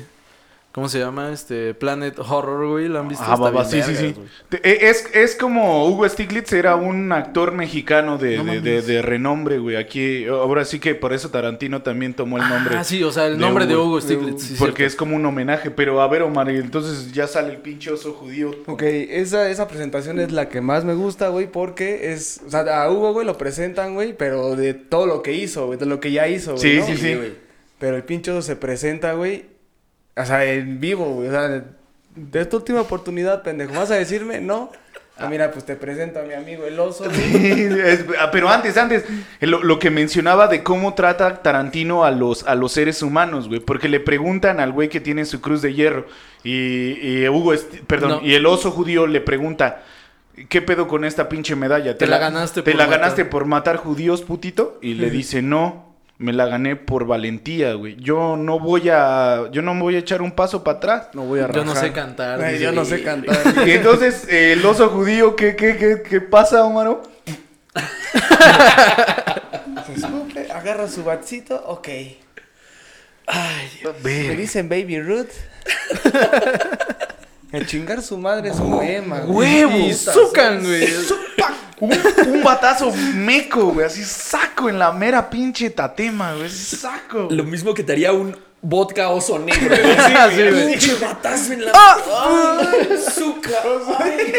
¿Cómo se llama? Este Planet Horror, güey. ¿La han visto? Ah, baba, sí, sí, vergas, sí. güey. Te- e- Es, es como Hugo Stiglitz era un actor mexicano de, No de, de- de renombre, güey. Aquí, ahora sí que por eso Tarantino también tomó el nombre. Ah, sí, o sea, el de nombre de Hugo. Hugo Stiglitz. sí, porque cierto. es como un homenaje. Pero a ver, Omar, y entonces ya sale el pinche oso judío. Ok, esa, esa presentación es la que más me gusta, güey, porque es... O sea, a Hugo, güey, lo presentan, güey, pero de todo lo que hizo, güey, de lo que ya hizo, güey, Sí, ¿no? sí, sí. güey. Pero el pincho se presenta, güey, o sea, en vivo, güey, o sea, de esta última oportunidad, pendejo, ¿vas a decirme? No. Ah, mira, pues te presento a mi amigo el oso. Es- ah, pero antes, antes, lo, lo que mencionaba de cómo trata Tarantino a los, a los seres humanos, güey. Porque le preguntan al güey que tiene su cruz de hierro. Y, y Hugo, perdón, No. y el oso judío le pregunta. ¿Qué pedo con esta pinche medalla? Te la ganaste ¿Te por la matar". ganaste por matar judíos, putito? Y le dice, no, me la gané por valentía, güey. Yo no voy a, yo no me voy a echar un paso para atrás. No voy a Yo no rajar. sé cantar. Ay, yo no sé cantar. Y entonces, eh, el oso judío, ¿qué, qué, qué, qué pasa, Omaro? Se escupe, agarra su batcito, ok. Ve. Me dicen Baby Ruth. El chingar su madre es un poema, ¡Huevos! Y sucan, güey. Un, un batazo meco, güey, así saco en la mera pinche tatema, güey, así saco. Lo mismo que te haría un vodka oso negro. güey. Sí, güey. Pinche batazo en la. ¡Ah! ¡Ay, azúcar! Ay.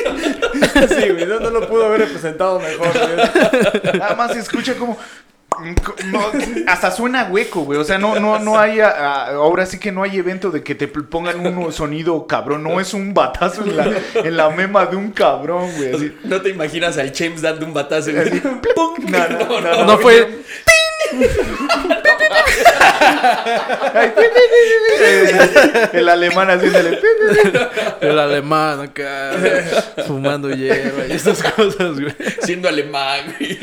Sí, güey, no, no lo pudo haber representado mejor, güey. Nada más se escucha como... no, hasta suena hueco, güey. O sea, no, no, no hay. a- ahora sí que no hay evento de que te pongan un sonido cabrón. No es un batazo en la, en la mema de un cabrón, güey. así. No te imaginas al James dando un batazo. No, no, no, No fue. El alemán haciéndole. El alemán acá, fumando hierba y esas cosas, güey. Siendo alemán, güey.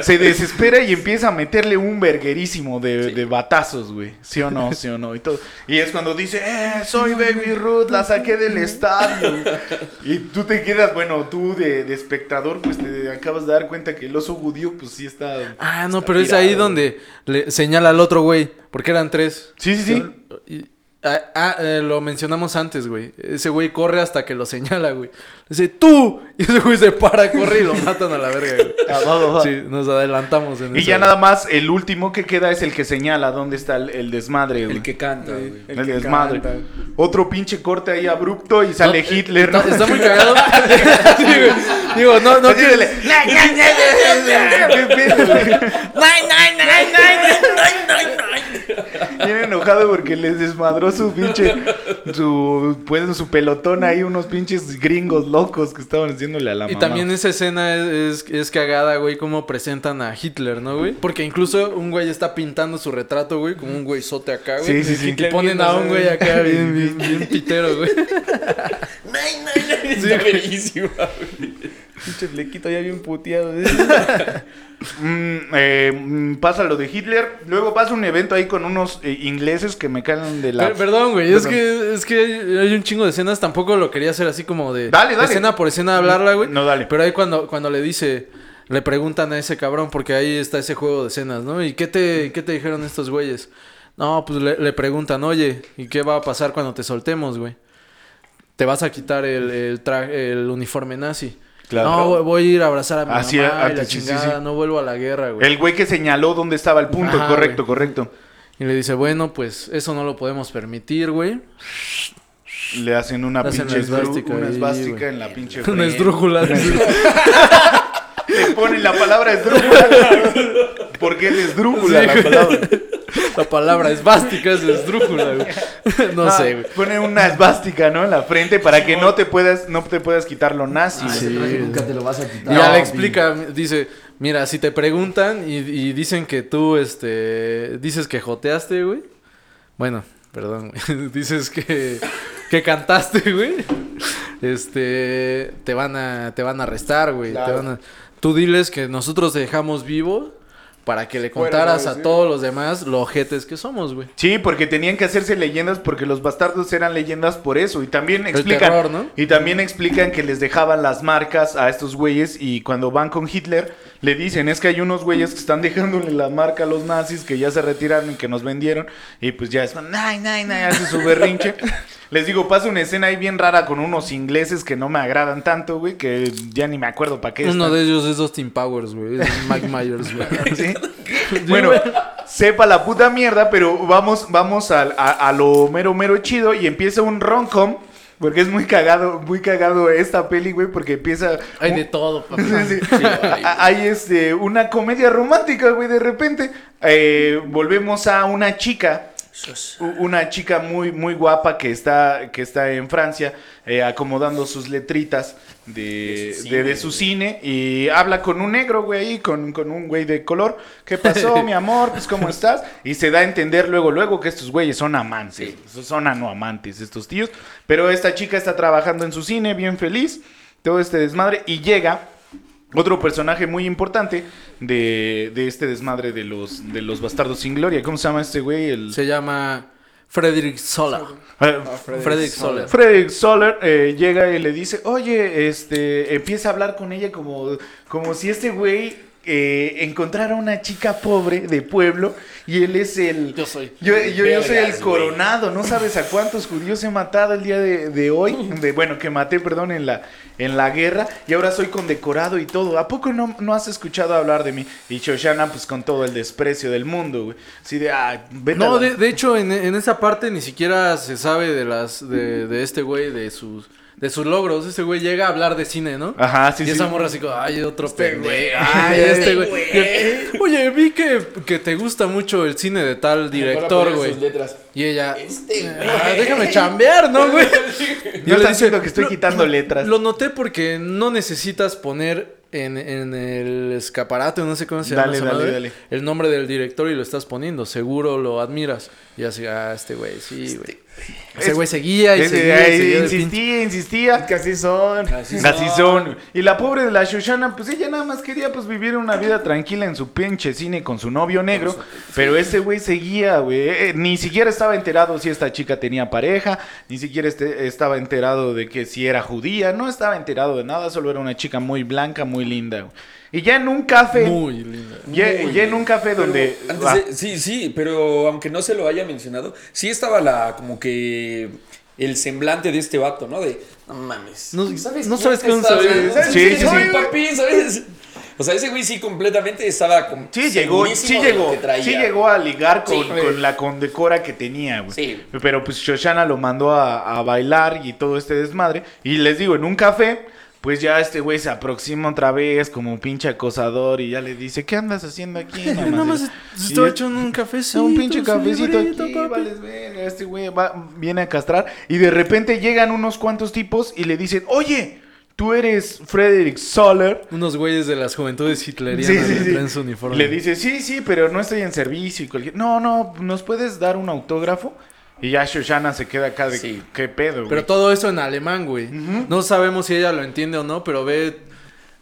Se desespera y empieza a meterle un verguerísimo de, de batazos, güey. ¿Sí o no? ¿Sí o no? Y todo. Y es cuando dice, eh, soy Baby Ruth, la saqué del estadio. Y tú te quedas, bueno, tú de, de espectador, pues te acabas de dar cuenta que el oso judío, pues sí está. Ah, no, está pero es ahí donde le señala al otro güey, porque eran tres. Sí, sí, sí. Y- ah, ah, eh, lo mencionamos antes, güey. Ese güey corre hasta que lo señala, güey. Dice, ¡tú! Y ese güey se para, corre y lo matan a la verga, güey. Ah, va, va, va. Sí, nos adelantamos en Y eso, ya güey. nada más, el último que queda es el que señala dónde está el, el desmadre, güey. El que canta, güey. El El que desmadre. canta. Otro pinche corte ahí abrupto y sale No, Hitler, ¿no? Está, muy cagado. Sí, güey. Digo, no, no. Bien enojado porque les desmadró su pinche, su, pues, su pelotón ahí, unos pinches gringos locos que estaban haciéndole a la Y mamá. también esa escena es, es, es cagada, güey, cómo presentan a Hitler, ¿no, güey? Porque incluso un güey está pintando su retrato, güey, como un güey sote acá, güey. Sí, sí, sí. Y ponen a un güey acá bien, bien, bien pitero, güey. Está buenísimo, güey. Pinche flequito ya bien puteado. Mm, eh, mm, pasa lo de Hitler, luego pasa un evento ahí con unos eh, ingleses que me caen de la... Per- Perdón, güey, es que, es que hay un chingo de escenas, tampoco lo quería hacer así como de Dale, dale. escena por escena hablarla, güey. No, dale. Pero ahí cuando, cuando le dice, le preguntan a ese cabrón, porque ahí está ese juego de escenas, ¿no? ¿Y qué te, qué te dijeron estos güeyes? No, pues le, le preguntan, oye, ¿y qué va a pasar cuando te soltemos, güey? Te vas a quitar el, el, tra- el uniforme nazi. Claro. No, voy- voy a ir a abrazar a mi Así, mamá y la sí, sí, chingada, sí. no vuelvo a la guerra, güey. El güey que señaló dónde estaba el punto, Ajá, correcto, güey. correcto. Y le dice, bueno, pues eso no lo podemos permitir, güey. Le hacen una Le hacen pinche esvástica una esvástica en la pinche Una esdrújula. Le ponen la palabra esdrújula. Porque es esdrújula la palabra. La palabra esvástica es esdrújula, güey. No Ah, sé, güey. Ponen una esvástica, ¿no? En la frente para que no te puedas, no te puedas quitar lo nazi. Sí. Nunca te lo vas a Y quitar. ya No, le explica, dice, mira, si te preguntan y, y dicen que tú, este, dices que joteaste, güey. Bueno, perdón, güey. dices que, que cantaste, güey. Este, te van a, te van a arrestar, güey. Te Claro. van a- Tú diles que nosotros te dejamos vivo para que le contaras a todos los demás lo ojetes que somos, güey. Sí, porque tenían que hacerse leyendas porque los bastardos eran leyendas por eso. Y también explican. terror, ¿no? Y también explican que les dejaban las marcas a estos güeyes. Y cuando van con Hitler, le dicen: Es que hay unos güeyes que están dejándole la marca a los nazis que ya se retiraron y que nos vendieron. Y pues ya es, ay, ay, ay, hace su berrinche. Les digo, pasa una escena ahí bien rara con unos ingleses que no me agradan tanto, güey, que ya ni me acuerdo para qué. Uno están. de ellos es Austin Powers, güey. Es Mike Myers, güey. ¿Sí? Bueno, sepa la puta mierda, pero vamos, vamos a, a lo mero mero chido y empieza un rom-com. Porque es muy cagado, muy cagado esta peli, güey, porque empieza... Hay de todo, papá. Sí, sí. A- Hay este, una comedia romántica, güey, de repente. Eh, volvemos a una chica una chica muy muy guapa que está que está en Francia eh, acomodando sus letritas de, De su de- cine, de su güey. cine y habla con un negro güey ahí con, con un güey de color. Qué pasó mi amor pues cómo estás y se da a entender luego luego que estos güeyes son amantes son no amantes estos tíos. Pero esta chica está trabajando en su cine bien feliz todo este desmadre y llega otro personaje muy importante de, de este desmadre de los, de los bastardos sin gloria. ¿Cómo se llama este güey? El, Se llama Frederick Sola. Ah, Frederick Soler. Frederick Soler eh, llega y le dice, oye, este, empieza a hablar con ella como, como si este güey eh, encontrara una chica pobre de pueblo y él es el... Yo soy. Yo, yo, yo soy el coronado, no sabes a cuántos judíos he matado el día de, de hoy, de, bueno, que maté, perdón, en la, en la guerra, y ahora soy condecorado y todo. ¿A poco no, no has escuchado hablar de mí? Y Shoshana, pues con todo el desprecio del mundo, güey. Así de, ah, vete a No, la- de, de hecho, en, en esa parte ni siquiera se sabe de las de, de este güey, de sus de sus logros. Ese güey llega a hablar de cine, ¿no? Ajá, sí, y sí. esa morra así como, ay, otro Este pendejo. güey. Ay, Este este güey. güey. Oye, vi que, que te gusta mucho el cine de tal director, güey. letras. Y ella, Este güey. "Ah, déjame chambear, ¿no, güey? Y No le dice, diciendo que estoy "Lo- quitando letras. Lo noté porque no necesitas poner en, en el escaparate, o no sé cómo se llama Dale, esa dale, madre, dale. el nombre del director y lo estás poniendo. Seguro lo admiras. Y así, ah, este güey, sí, güey. Ese Es- güey seguía y Ese- seguía y insistía, insistía. Que así son. Así Así son. Y la pobre de la Shoshana, pues ella nada más quería pues vivir una vida tranquila en su pinche cine con su novio negro. Pero ese güey seguía, güey. Eh, Ni siquiera estaba enterado si esta chica tenía pareja, ni siquiera este- estaba enterado de que si era judía, no estaba enterado de nada, solo era una chica muy blanca, muy linda. güey. Y ya en un café, Muy linda. ya, ya en un café donde... Antes de- sí, sí, pero aunque no se lo haya mencionado, sí estaba la como que el semblante de este vato, ¿no? De no mames. No- ¿quién no sabes ve. hablando? ¿Sabes Sí, sí, sí. papi? ¿Sabes? O sea, ese güey sí completamente estaba como Sí llegó, sí llegó, que traía. sí llegó a ligar con, Sí. con la condecora que tenía, güey. Sí. Pero pues Shoshana lo mandó a, a bailar y todo este desmadre. Y les digo, en un café, pues ya este güey se aproxima otra vez como un pinche acosador y ya le dice, ¿qué andas haciendo aquí? Nada mamacita?" más estoy es- echando un cafecito. un pinche cafecito aquí, vales verga, este güey va- viene a castrar y de repente llegan unos cuantos tipos y le dicen, oye, tú eres Frederick Soler. Unos güeyes de las juventudes hitlerianas Sí, sí, sí. traen su uniforme. Le dice, sí, sí, pero no estoy en servicio y cualquier... No, no, ¿nos puedes dar un autógrafo? Y ya Shoshana se queda acá de, Sí. ¿qué pedo, güey? Pero todo eso en alemán, güey. No sabemos si ella lo entiende o no, pero ve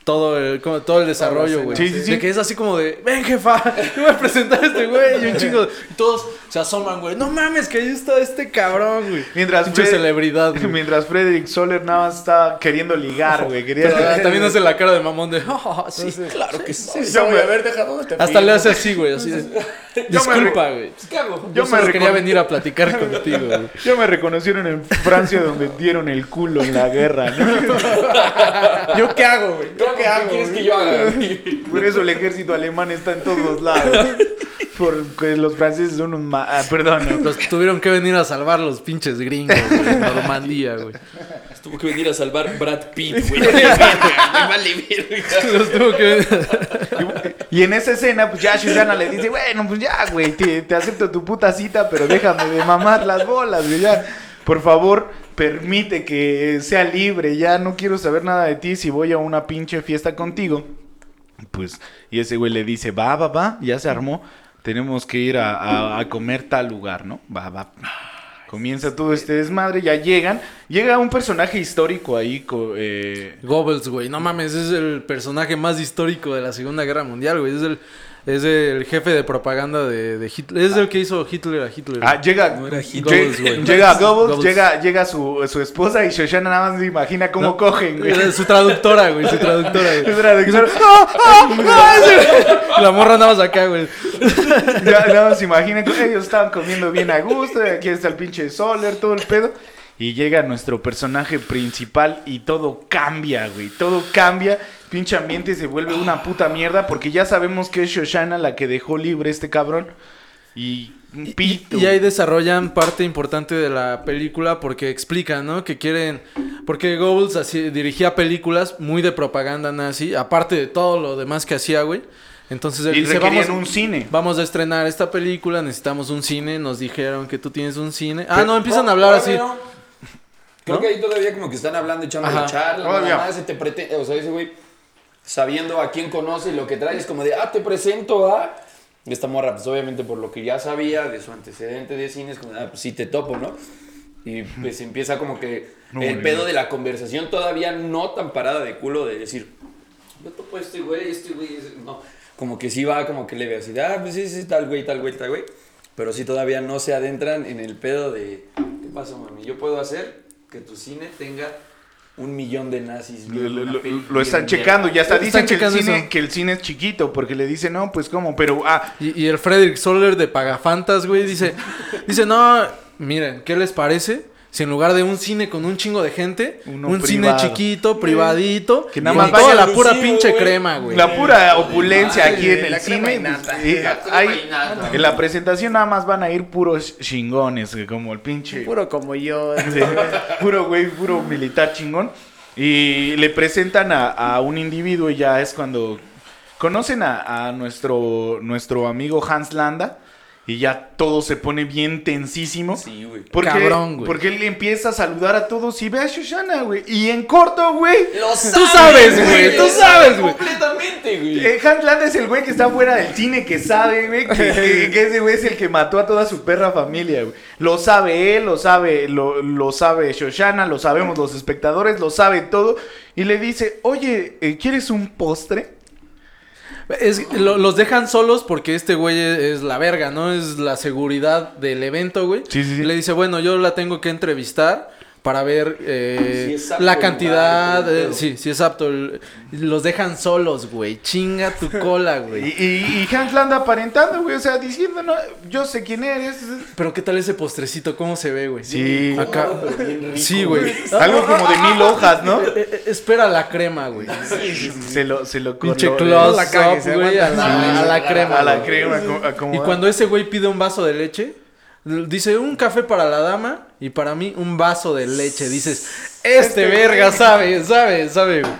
todo el, como todo el desarrollo, güey. Sí, sí, sí. De que es así como de, ven jefa, te voy a presentar a este güey. Y un chingo, y todos se asoman, güey. No mames, que ahí está este cabrón, güey. Mientras Fred- celebridad, güey. Mientras Frederick Soler nada más está queriendo ligar, güey. Quería... Pero ah, también hace la cara de mamón de, "Oh, sí, Claro que sí. Yo voy a ver, deja dónde te Hasta le hace así, güey, así de, disculpa, güey. ¿Qué hago? Yo, Yo me quería venir a platicar contigo, güey. Ya me reconocieron en Francia donde dieron el culo en la guerra, ¿no? ¿Yo qué hago, güey? ¿Yo qué ¿Qué hago? quieres güey? que yo haga? Por eso el ejército alemán está en todos lados. Porque los franceses son un... ma- Ah, perdón. Los tuvieron que venir a salvar los pinches gringos, güey, Normandía, güey. Tuvo que venir a salvar Brad Pitt, güey. Me vale verga. Los tuvo que venir Y en esa escena, pues ya Shoshana le dice, bueno, pues ya, güey, te, te acepto tu puta cita, pero déjame de mamar las bolas, güey, ya. Por favor, permite que sea libre, ya no quiero saber nada de ti si voy a una pinche fiesta contigo. Pues, y ese güey le dice, va, va, va, ya se armó, tenemos que ir a, a- a comer tal lugar, ¿no? Va, va. Comienza todo este desmadre, ya llegan, llega un personaje histórico ahí, co- eh, Goebbels, güey. No mames, es el personaje más histórico de la Segunda Guerra Mundial, güey. Es el Es el jefe de propaganda de, de Hitler. Es el que hizo Hitler a Hitler. Ah, llega, No era lle- Goebbels, güey. llega Goebbels, Goebbels. llega, llega su, su esposa y Shoshana nada más se imagina cómo No, cogen, güey. Su traductora, güey. Su traductora, güey. traductor. ¡Ah, ah, ah! La morra nada más acá, güey. Ya, nada más se imaginan que ellos estaban comiendo bien a gusto, aquí está el pinche Soler, todo el pedo. Y llega nuestro personaje principal y todo cambia, güey. Todo cambia. Pinche ambiente se vuelve una puta mierda porque ya sabemos que es Shoshana la que dejó libre este cabrón. Y pito. y ahí desarrollan parte importante de la película porque explican, ¿no? Que quieren... Porque Goebbels así, dirigía películas muy de propaganda nazi, aparte de todo lo demás que hacía, güey. Entonces él y dice, vamos, un cine. vamos a estrenar esta película, necesitamos un cine, nos dijeron que tú tienes un cine. Ah, Pero- no, empiezan a hablar así. Todavía no. Creo ¿No? que ahí todavía como que están hablando, echando Ajá. la charla, Todavía. nada más se te pretende, o sea, ese güey sabiendo a quién conoce y lo que trae es como de, ah, te presento a esta morra, pues obviamente por lo que ya sabía de su antecedente de cine, es como, ah, pues sí te topo, ¿no? Y pues empieza como que No, el pedo de la conversación todavía no tan parada de culo de decir, yo topo a este güey, este güey, ese-". no, como que sí va como que le ve así, de, ah, pues sí, sí, tal güey, tal güey, tal güey, pero sí todavía no se adentran en el pedo de, ¿qué pasa, mami? Yo puedo hacer que tu cine tenga un millón de nazis. Lo, lo- están checando, ya hasta Están dicen que el, cine, eso. que el cine es chiquito, porque le dicen, no, pues cómo, pero, ah, Y, y el Frederick Soler de Pagafantas, güey, dice, dice, no, miren, ¿qué les parece? Si en lugar de un cine con un chingo de gente, Uno un cine chiquito, privadito, Que nada más toda la pura pinche crema, güey. la pura opulencia Ay, aquí en el cine. pues, eh, hay- en la presentación nada más van a ir puros chingones, como el pinche. Puro como yo. Sí, puro güey, puro militar chingón. Y le presentan a, a un individuo y ya es cuando conocen a, a nuestro, nuestro amigo Hans Landa y ya todo se pone bien tensísimo. Sí, güey. Porque, Cabrón, güey. porque él empieza a saludar a todos y ve a Shoshana, güey. Y en corto, güey. Lo Tú sabes, güey, tú sabes, güey. Completamente, güey. Eh, Hans Landa es el güey que está fuera del cine, que sabe, güey, que, que- que ese güey es el que mató a toda su perra familia, güey. Lo sabe él, lo sabe, lo, lo sabe Shoshana, lo sabemos los espectadores, lo sabe todo. Y le dice, oye, eh, ¿quieres un postre? Es- lo- los dejan solos porque este güey es la verga, ¿no? Es la seguridad del evento, güey. Sí, sí, sí. Y le dice, bueno, yo la tengo que entrevistar para ver eh, Si es apto la cantidad. eh, sí, sí es apto. los dejan solos, güey. Chinga tu cola, güey. y- y Hans Landa aparentando, güey, o sea, diciendo, no, yo sé quién eres. Pero ¿qué tal ese postrecito? ¿Cómo se ve, güey? Sí. Acá. Sí, güey. Algo como de mil hojas, ¿no? Eh, eh, espera la crema, güey. Se lo, se lo Pinche lo- close la up, eh, güey, a la, a la crema. A la crema. Y cuando ese güey pide un vaso de leche, dice un café para la dama y para mí un vaso de leche. Dices, este verga sabe, sabe, sabe. güey.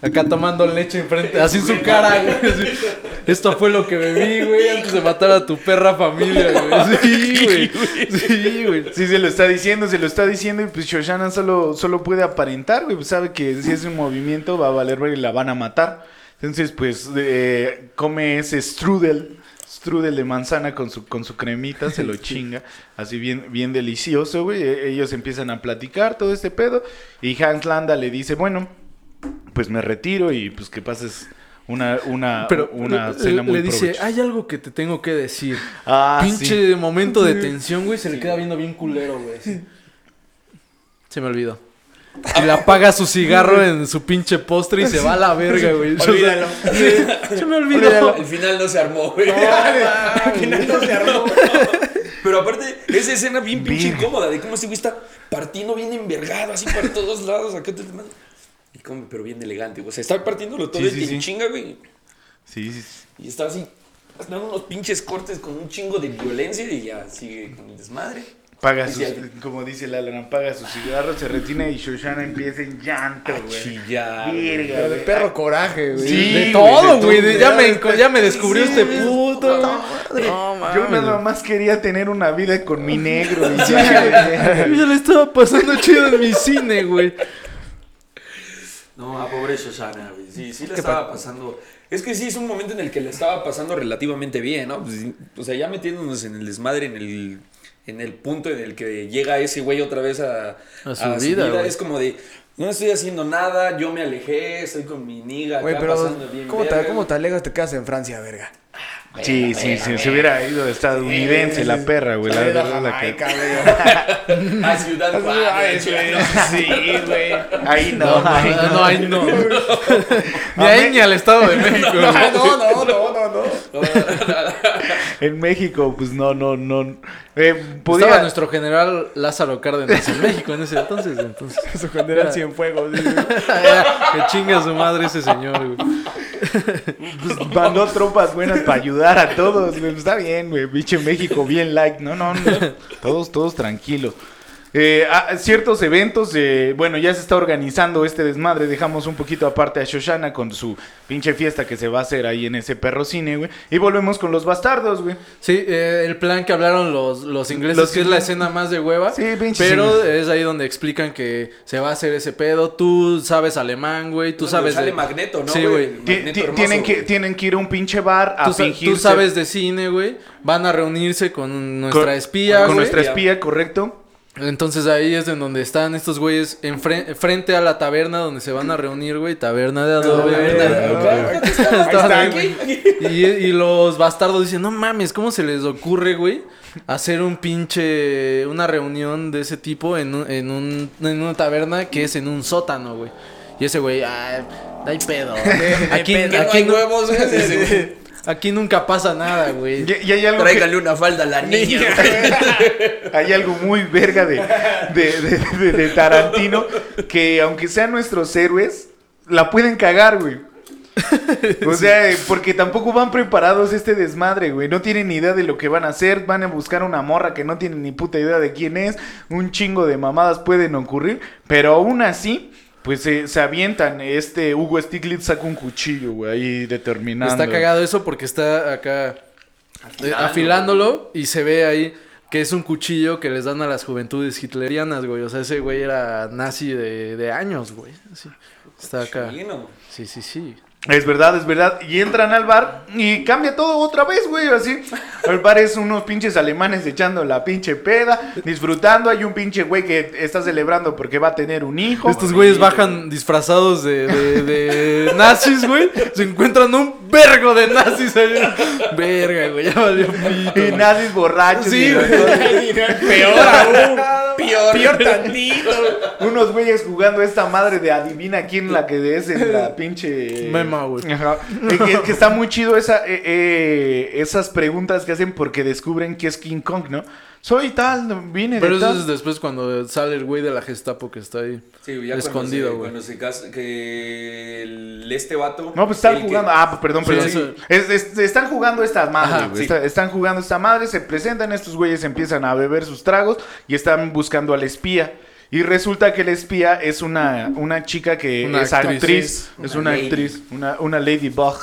Acá tomando leche enfrente, así en su cara, güey. así. Esto fue lo que bebí, güey, antes de matar a tu perra familia, güey. Sí, güey. Sí, güey. Sí, se lo está diciendo, se lo está diciendo y pues Shoshana solo, solo puede aparentar, güey, pues sabe que si es un movimiento va a valer ver y la van a matar. Entonces, pues, eh, come ese strudel, strudel de manzana con su, con su cremita, se lo chinga, así bien, bien delicioso, güey. E- Ellos empiezan a platicar todo este pedo y Hans Landa le dice, bueno, pues me retiro y pues que pases una, una, Pero una le- cena muy le dice, provechosa". hay algo que te tengo que decir. Ah, Pinche sí. momento de tensión, güey, se le queda viendo bien culero, güey. Se me olvidó. Y le apaga su cigarro en su pinche postre y se va a la verga, güey. Yo- Olvídalo. Se me olvidó. El final no se armó, güey. Al final no se armó. Pero aparte, esa escena bien pinche incómoda de cómo ese güey está partiendo bien envergado, así para todos lados, acá te y como, pero bien elegante, güey. O sea, está partiéndolo todo Sí, sí, en sí. chinga, güey. Sí, sí, sí. Y está así, dando unos pinches cortes con un chingo de violencia y ya sigue con el desmadre. Paga sus, como dice la Alan, paga su cigarro, se retina y Shoshana empieza en llanto, güey. chillar. Verga, Pero de perro coraje, güey. Sí, de todo, güey. de- Ya me, ya me descubrió Sí, este puto. No, Yo nada más quería tener una vida con mi negro. Y Yo ya, ya le estaba pasando chido en mi cine, güey. No, a pobre Shoshana, güey. Sí, sí le estaba pasando. Es que sí, es un momento en el que le estaba pasando relativamente bien, ¿no? Pues, o sea, ya metiéndonos en el desmadre, en el, en el punto en el que llega ese güey otra vez a, A su vida. Es como de, no estoy haciendo nada, yo me alejé, estoy con mi niga, Güey, acá pero pasando bien ¿cómo te, verga, ¿cómo te alegas te quedas en Francia, verga? Sí, sí, sí, se hubiera ido estadounidense la perra, güey. La verdad, la que... A Ciudad Juárez. güey, Sí, güey. Ahí no, No, ahí no, no. no, ahí no. Ni ahí ni al Estado de México. güey. No, no, no, no, no. En México, pues no, no, no. Eh, Estaba nuestro general Lázaro Cárdenas en México en ese entonces. entonces. Su general Cienfuegos. sí, que chinga su madre ese señor, güey. pues, mandó tropas buenas para ayudar a todos, güey. Está bien, güey. Biche México, bien like. No, no, no. Todos, todos tranquilos. Eh, a- ciertos eventos, eh, bueno, ya se está organizando este desmadre. Dejamos un poquito aparte a Shoshana con su pinche fiesta que se va a hacer ahí en ese perro cine, güey. Y volvemos con los bastardos, güey. Sí, eh, el plan que hablaron los, los ingleses, Los que es la escena más de hueva. Sí, pinches Pero es ahí donde explican que se va a hacer ese pedo. Tú sabes alemán, güey. Tú Donde sabes sale de... Magneto, ¿no, Sí, güey? tienen, que, tienen que ir a un pinche bar a Tú, tú sabes de cine, güey. Van a reunirse con nuestra espía, Con güey. nuestra espía, correcto. Entonces ahí es en donde están estos güeyes enfre- frente a la taberna donde se van a reunir, güey. Taberna de adobe. Güey. Y, y los bastardos dicen, no mames, ¿cómo se les ocurre, güey? Hacer un pinche, una reunión de ese tipo en, un- en, un, en una taberna que es en un sótano, güey. Y ese güey, ah, hay pedo. Aquí, aquí hay huevos, güey. Aquí nunca pasa nada, güey. Y, y hay algo que- una falda a la niña. Hay algo muy verga de, de, de- de- de Tarantino que aunque sean nuestros héroes, la pueden cagar, güey. O sea, porque tampoco van preparados este desmadre, güey. No tienen ni idea de lo que van a hacer. Van a buscar una morra que no tienen ni puta idea de quién es. Un chingo de mamadas pueden ocurrir. Pero aún así, pues eh, se avientan. Este Hugo Stiglitz saca un cuchillo, güey, ahí determinando. Está cagado eso porque está acá eh, afilándolo y se ve ahí que es un cuchillo que les dan a las juventudes hitlerianas, güey. O sea, ese güey era nazi de, de años, güey. Así. Está acá. Sí, sí, sí. Es verdad, es verdad. Y entran al bar y cambia todo otra vez, güey. Así. El bar es unos pinches alemanes echando la pinche peda, disfrutando. Hay un pinche güey que está celebrando porque va a tener un hijo. Estos güeyes bajan disfrazados de, de, de nazis, güey. Se encuentran un vergo de nazis ahí. Verga, güey. Ya valió pito, Y güey. nazis borrachos. Sí, güey. Peor aún. Peor. Peor tantito. Unos güeyes jugando esta madre de adivina quién la que es en la pinche. Mema, güey. Ajá. Que, que está muy chido esa, eh, eh, esas preguntas que hacen porque descubren que es King Kong, ¿no? Soy tal, vine Pero de eso tal. es después cuando sale el güey de la Gestapo que está ahí. Sí, ya Escondido, güey. cuando se, cuando se casa, que el, este vato... No, pues están el que- jugando. Ah, perdón, Sí, perdón. Es- es- están jugando esta madre, Ajá, güey. sí. Está- están jugando esta madre, se presentan, estos güeyes empiezan a beber sus tragos y están buscando al espía. Y resulta que el espía es una, una chica que Una es actriz. Es Una lady. actriz, una, una ladybug.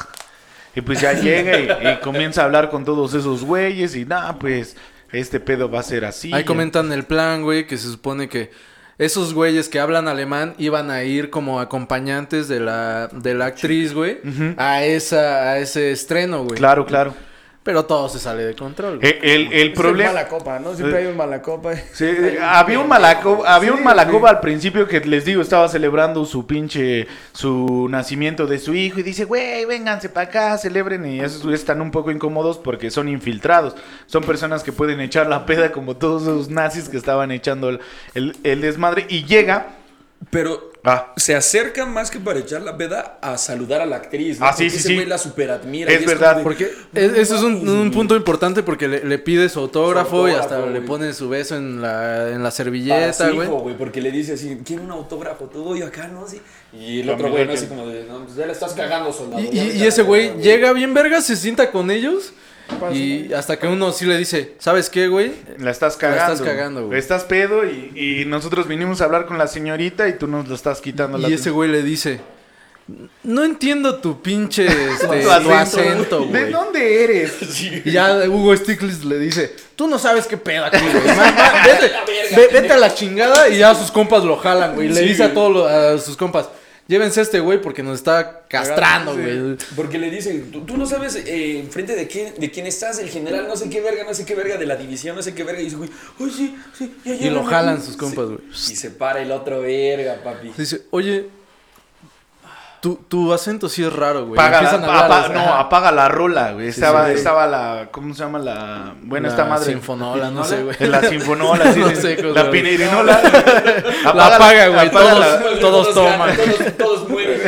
Y pues ya llega y, y comienza a hablar con todos esos güeyes y nada, pues este pedo va a ser así. Ahí comentan el plan, güey, que se supone que esos güeyes que hablan alemán iban a ir como acompañantes de la, de la actriz, güey, a, esa, a ese estreno, güey. Claro, claro. Pero todo se sale de control. güey. Eh, El, el Es problema... mala copa, ¿no? Siempre hay un mala copa. Sí, había un malacoba, había un sí. al principio que les digo, estaba celebrando su pinche, su nacimiento de su hijo y dice, güey, vénganse para acá, celebren y esos están un poco incómodos porque son infiltrados, son personas que pueden echar la peda como todos esos nazis que estaban echando el, el- el desmadre y llega, Pero ah, se acerca más que para echar la peda a saludar a la actriz. ¿no? Ah, sí, Porque sí, ese sí. güey la superadmira. Es y verdad, de- Porque eso es un, un punto importante porque le, le pide su autógrafo, Su y hasta autógrafo, le güey. pone su beso en la, en la Para servilleta, su güey. hijo, güey, porque le dice así, quiero un autógrafo, todo y acá, ¿no? Así. Y el otro güey, ¿no? que- Así como de, no, pues ya le estás cagando, soldado. Y, y- y ese güey cagando". llega bien verga, se sienta con ellos. Y hasta que uno sí le dice, ¿sabes qué, güey? la estás La cagando. estás cagando, güey. Estás pedo y, y nosotros vinimos a hablar con la señorita y tú nos lo estás quitando. la Y ese güey le dice, no entiendo tu pinche este, Tu tu acento, acento, ¿De güey. dónde eres? Y ya Hugo Stiglitz le dice, tú no sabes qué pedo aquí, güey. Vete, ve- vete a la chingada y ya sus compas lo jalan, güey. Y le Sí, dice a güey. todos a sus compas, llévense a este güey porque nos está castrando, Sí. güey. Porque le dicen, tú, tú no sabes eh, enfrente de quién, de quién estás, el general, no sé qué verga, no sé qué verga, de la división, no sé qué verga. Y dice, güey, ay, sí, sí, ya Y lo jalan aquí". sus compas, Sí. güey. Y se para el otro verga, papi. Dice, oye, tu, tu acento sí es raro, güey. Apaga la, hablar, apa- no, apaga la rola, güey. Estaba, sí, estaba la. ¿Cómo se llama la. Bueno, la esta madre. Sinfonola, no sé, güey. La sinfonola, sí, No sé La pinirinola. La apaga, güey. apaga Todos, la- todos toman. Todos, todos mueren.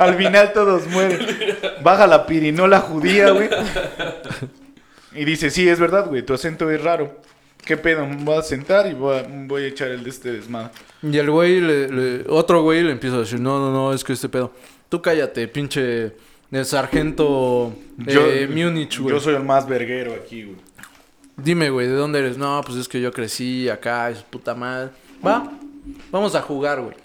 Al final todos mueren. Baja la pirinola judía, güey. Y dice, sí, es verdad, güey, tu acento es raro. ¿Qué pedo? Me voy a sentar y voy a, voy a echar el de este desmadre. Y el güey, le- le- otro güey le empieza a decir, no, no, no, es que este pedo. Tú cállate, pinche el sargento eh, Múnich, güey. Yo soy el más verguero aquí, güey. Dime, güey, ¿de dónde eres? No, pues es que yo crecí acá, es puta madre. Va, vamos a jugar, güey.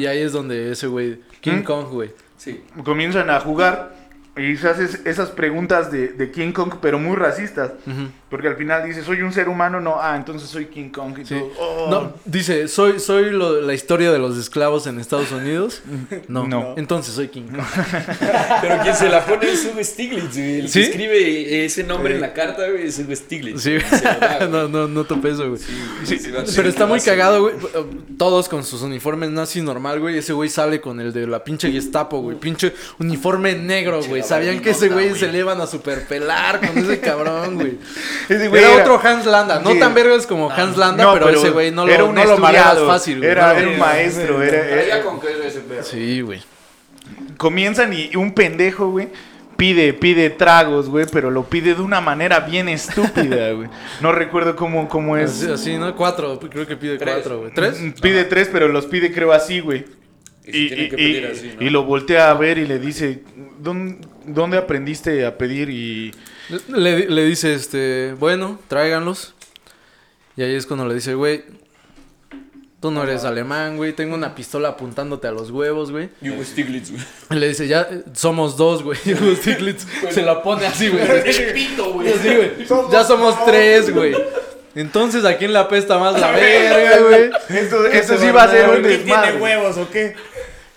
Y ahí es donde ese güey, King ¿Mm? Kong, güey. Sí. Comienzan a jugar y se haces esas preguntas de, de King Kong, pero muy racistas. Porque al final dice, soy un ser humano, no, ah, entonces soy King Kong. Y Sí. todo. Oh. No, dice, ¿soy, soy lo- la historia de los esclavos en Estados Unidos? No. No. Entonces soy King Kong. Pero quien se la pone es Hugo Stiglitz, güey. El ¿Sí? que escribe ese nombre en la carta, güey, es Hugo Stiglitz. Sí, da, no, no, no topé eso, güey. Sí, Pero está muy cagado, güey. Todos con sus uniformes nazi normal, güey. Ese güey sale con el de la pinche Gestapo, güey. Pinche uniforme negro, güey. Sabían que ese güey se le iban a superpelar con ese cabrón, güey. Ese güey Era otro Hans Landa. No Sí. tan vergas como Hans Landa, No, pero, ese güey no lo, era un no lo fácil, güey. Era, No lo- era un maestro, era, Traía era- con ese. Sí, güey. comienzan y un pendejo, güey, pide, pide tragos, güey, pero lo pide de una manera bien estúpida, güey. No recuerdo cómo, cómo es. Así, así, ¿no? Cuatro. Creo que pide Tres. cuatro, güey. ¿Tres? Pide tres, pero los pide creo así, güey. Y se Y, tienen que pedir y- así, ¿no? y lo voltea a ver y le dice, "¿Dón- ¿dónde aprendiste a pedir? Y Le, le dice, este, bueno, tráiganlos. Y ahí es cuando le dice, güey, tú no eres alemán, güey. Tengo una pistola apuntándote a los huevos, güey. Y Hugo Stiglitz, güey. Le dice, ya somos dos, güey. Y Hugo Stiglitz se la pone así, güey. Así, güey. Ya somos tres, güey. Entonces, ¿a quién le apesta más la verga, güey? esto, esto sí va a ser un desmadre. huevos o qué?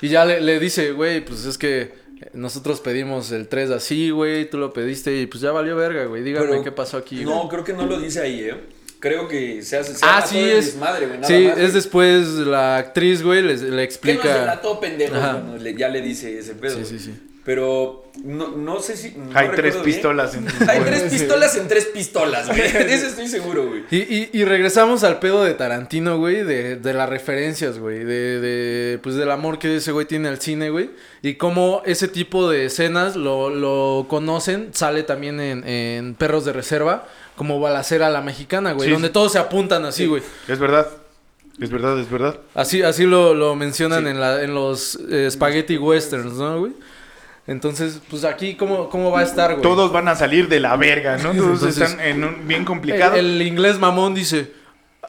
Y ya le, le dice, güey, pues es que nosotros pedimos el 3 así, güey. Tú lo pediste y pues ya valió verga, güey. Dígame Pero- qué pasó aquí, güey. No, creo que no lo dice ahí, ¿eh? Creo que se hace. Se Ah, sí, es. desmadre, güey, nada sí, más, es después la actriz, güey, le, le ¿Qué no se explica. la todo pendejo le- ya le dice ese pedo? Sí, sí, sí. Pero no, no sé si. no Hay tres recuerdo bien. pistolas en Hay tres pistolas en tres pistolas, güey. De eso estoy seguro, güey. Y, y, y regresamos al pedo de Tarantino, güey, de, de las referencias, güey, de, de, pues del amor que ese güey tiene al cine, güey, y cómo ese tipo de escenas lo, lo conocen, sale también en, en Perros de Reserva, como balacera a la mexicana, güey, Sí. donde todos se apuntan así, güey. Es verdad. Es verdad, es verdad. Así, así lo, lo mencionan Sí. en, la, en los eh, spaghetti westerns, ¿no, güey? Entonces, pues aquí, ¿cómo, cómo va a estar, güey? Todos van a salir de la verga, ¿no? Todos Entonces, están en un bien complicado. el inglés mamón dice,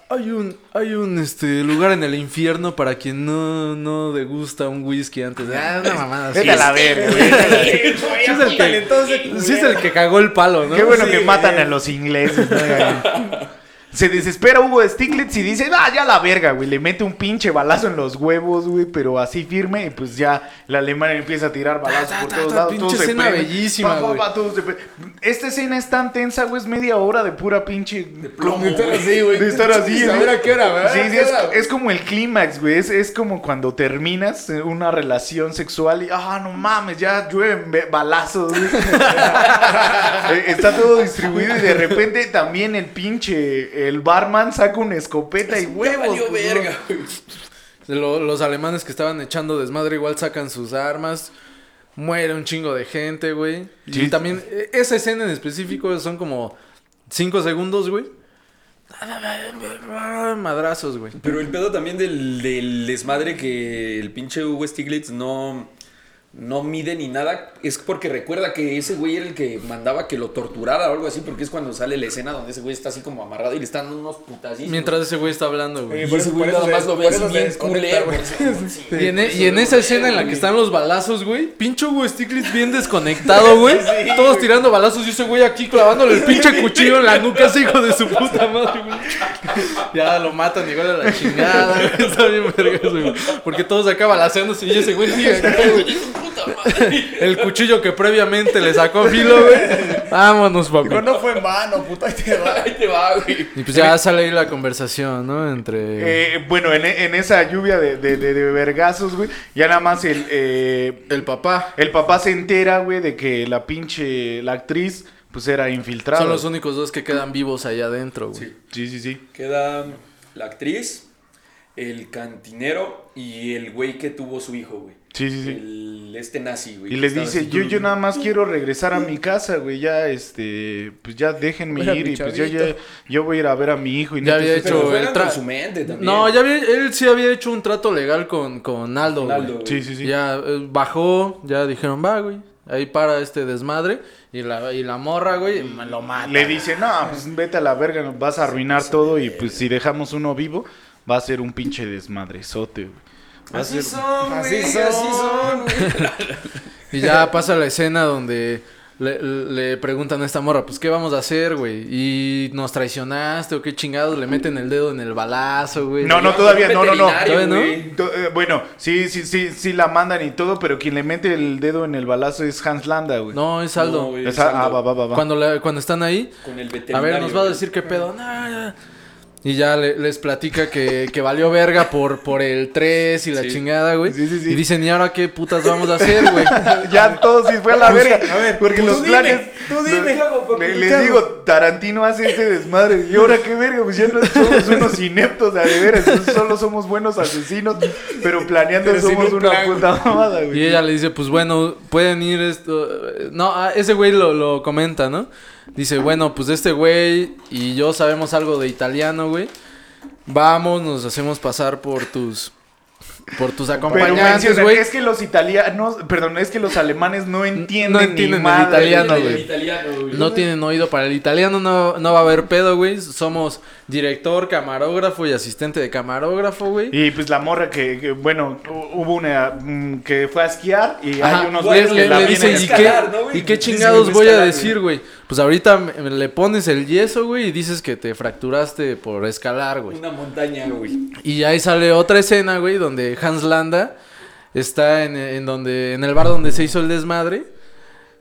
hay un, hay un este lugar en el infierno para quien no, no degusta un whisky antes. Ah, una mamada así. Vete a la verga, güey. Sí es el que, sí es el que cagó el palo, ¿no? Qué bueno Sí, que matan a los ingleses. ¿no? Se desespera Hugo Stiglitz y dice, ah, ya la verga, güey. Le mete un pinche balazo en los huevos, güey, pero así firme. Y pues ya el alemán empieza a tirar balazos por todos lados. pinche todos se escena bellísima, Pa, pa, güey. pa, todos se pre- Esta escena es tan tensa, güey. Es media hora de pura pinche plomo, De estar así, güey. De estar así, qué hora, ¿verdad? Sí, ¿A sí, es, como el clímax, güey. Es, es como cuando terminas una relación sexual y, ah, no mames, ya llueven balazos, güey. Eh, Está todo distribuido y de repente también el pinche, el barman saca una escopeta y Ya huevos. valió pues, verga. Lo- los alemanes que estaban echando desmadre igual sacan sus armas. Muere un chingo de gente, güey. Y también, eh, esa escena en específico son como 5 segundos, güey. Madrazos, güey. Pero el pedo también del, del desmadre que el pinche Hugo Stiglitz no, no mide ni nada es porque recuerda que ese güey era el que mandaba que lo torturara o algo así, porque es cuando sale la escena donde ese güey está así como amarrado y le están unos putazos. Mientras ese güey está hablando, güey. Y por ese güey nada más lo ve así bien culero. güey. güey. Y en, y en esa escena en la que están los balazos, güey, pinche Hugo Stiglitz bien desconectado, güey. Todos tirando balazos y ese güey aquí clavándole el pinche cuchillo en la nuca, ese hijo de su puta madre, güey. Ya lo matan igual a la chingada, güey. Está bien verga eso, güey. Porque todos acá balaceándose y ese güey sigue acá, güey. El cuchillo que previamente le sacó filo, güey. Vámonos, papi. Digo, no fue en vano, puta, ahí te va. Ahí te va, güey. Y pues ya sale ahí la conversación, ¿no? Entre Eh, bueno, en, en esa lluvia de, de, de, de vergazos, güey, ya nada más el, eh, el papá. el papá se entera, güey, de que la pinche, la actriz, pues era infiltrada. Son los únicos dos que quedan vivos allá adentro, güey. Sí. Sí, sí, sí. Queda la actriz, el cantinero y el güey que tuvo su hijo, güey. Sí, sí, sí. El, este nazi, güey. Y les estaba dice, yo, yo nada más quiero regresar a mi casa, güey, ya, este, pues ya déjenme Mira, ir mi y pues yo ya, yo voy a ir a ver a mi hijo y Ya había Pero hecho el tra- con su mente también. No, ya había, él sí había hecho un trato legal con, con Aldo, Con Aldo, güey. Sí, güey. sí, sí. Ya eh, bajó, ya dijeron, va, güey. Ahí para este desmadre. Y la, y la morra, güey, me lo mata. Le dice, no, pues vete a la verga, nos vas a arruinar todo y pues si dejamos uno vivo, va a ser un pinche desmadrezote, güey. Así son, Así güey, son. así son, güey. Y ya pasa la escena donde le, le preguntan a esta morra, pues, ¿qué vamos a hacer, güey? ¿Y nos traicionaste o qué chingados? Le meten el dedo en el balazo, güey. No, no, todavía, no, no, no. Todavía no. eh, Bueno, sí, sí, sí, sí la mandan y todo, pero quien le mete el dedo en el balazo es Hans Landa, güey. No, es Aldo. No, güey, Esa- es Aldo. ah, va, va, va, va. Cuando, la- cuando están ahí, Con el a ver, nos va a decir qué pedo. No, ya. Y ya le- les platica que, que valió verga por, por el 3 y la Sí. chingada, güey. Sí, sí, sí. Y dicen, ¿y ahora qué putas vamos a hacer, güey? ya todo sí fue a la verga. a ver, porque tú los dime, planes. tú los- dime. le- ¿Qué les digo, Tarantino hace este desmadre. Y ahora qué verga, pues ya no somos unos ineptos, a de veras. Solo somos buenos asesinos, pero planeando Pero somos un una plan, puta mamada, güey. Y ella le dice, pues bueno, pueden ir esto... No, ese güey lo, lo comenta, ¿no? Dice, bueno, pues este güey y yo sabemos algo de italiano, güey. Vamos, nos hacemos pasar por tus... Por tus acompañantes, güey. es que los italianos, perdón, es que los alemanes no entienden, No entienden ni el madre, italiano, güey. güey. El italiano, güey. No tienen oído para el italiano, no, no va a haber pedo, güey. Somos director, camarógrafo y asistente de camarógrafo, güey. Y pues la morra que, que, bueno, hu- hubo una mm, que fue a esquiar y Ajá, hay unos le, güeyes que le- la le vienen dice, ¿y escalar, qué, ¿no, güey? ¿y qué chingados voy a decir, güey? Pues ahorita me- le pones el yeso, güey, y dices que te fracturaste por escalar, güey. Una montaña, güey. Y ahí sale otra escena, güey, donde Hans Landa está en, en donde en el bar donde se hizo el desmadre.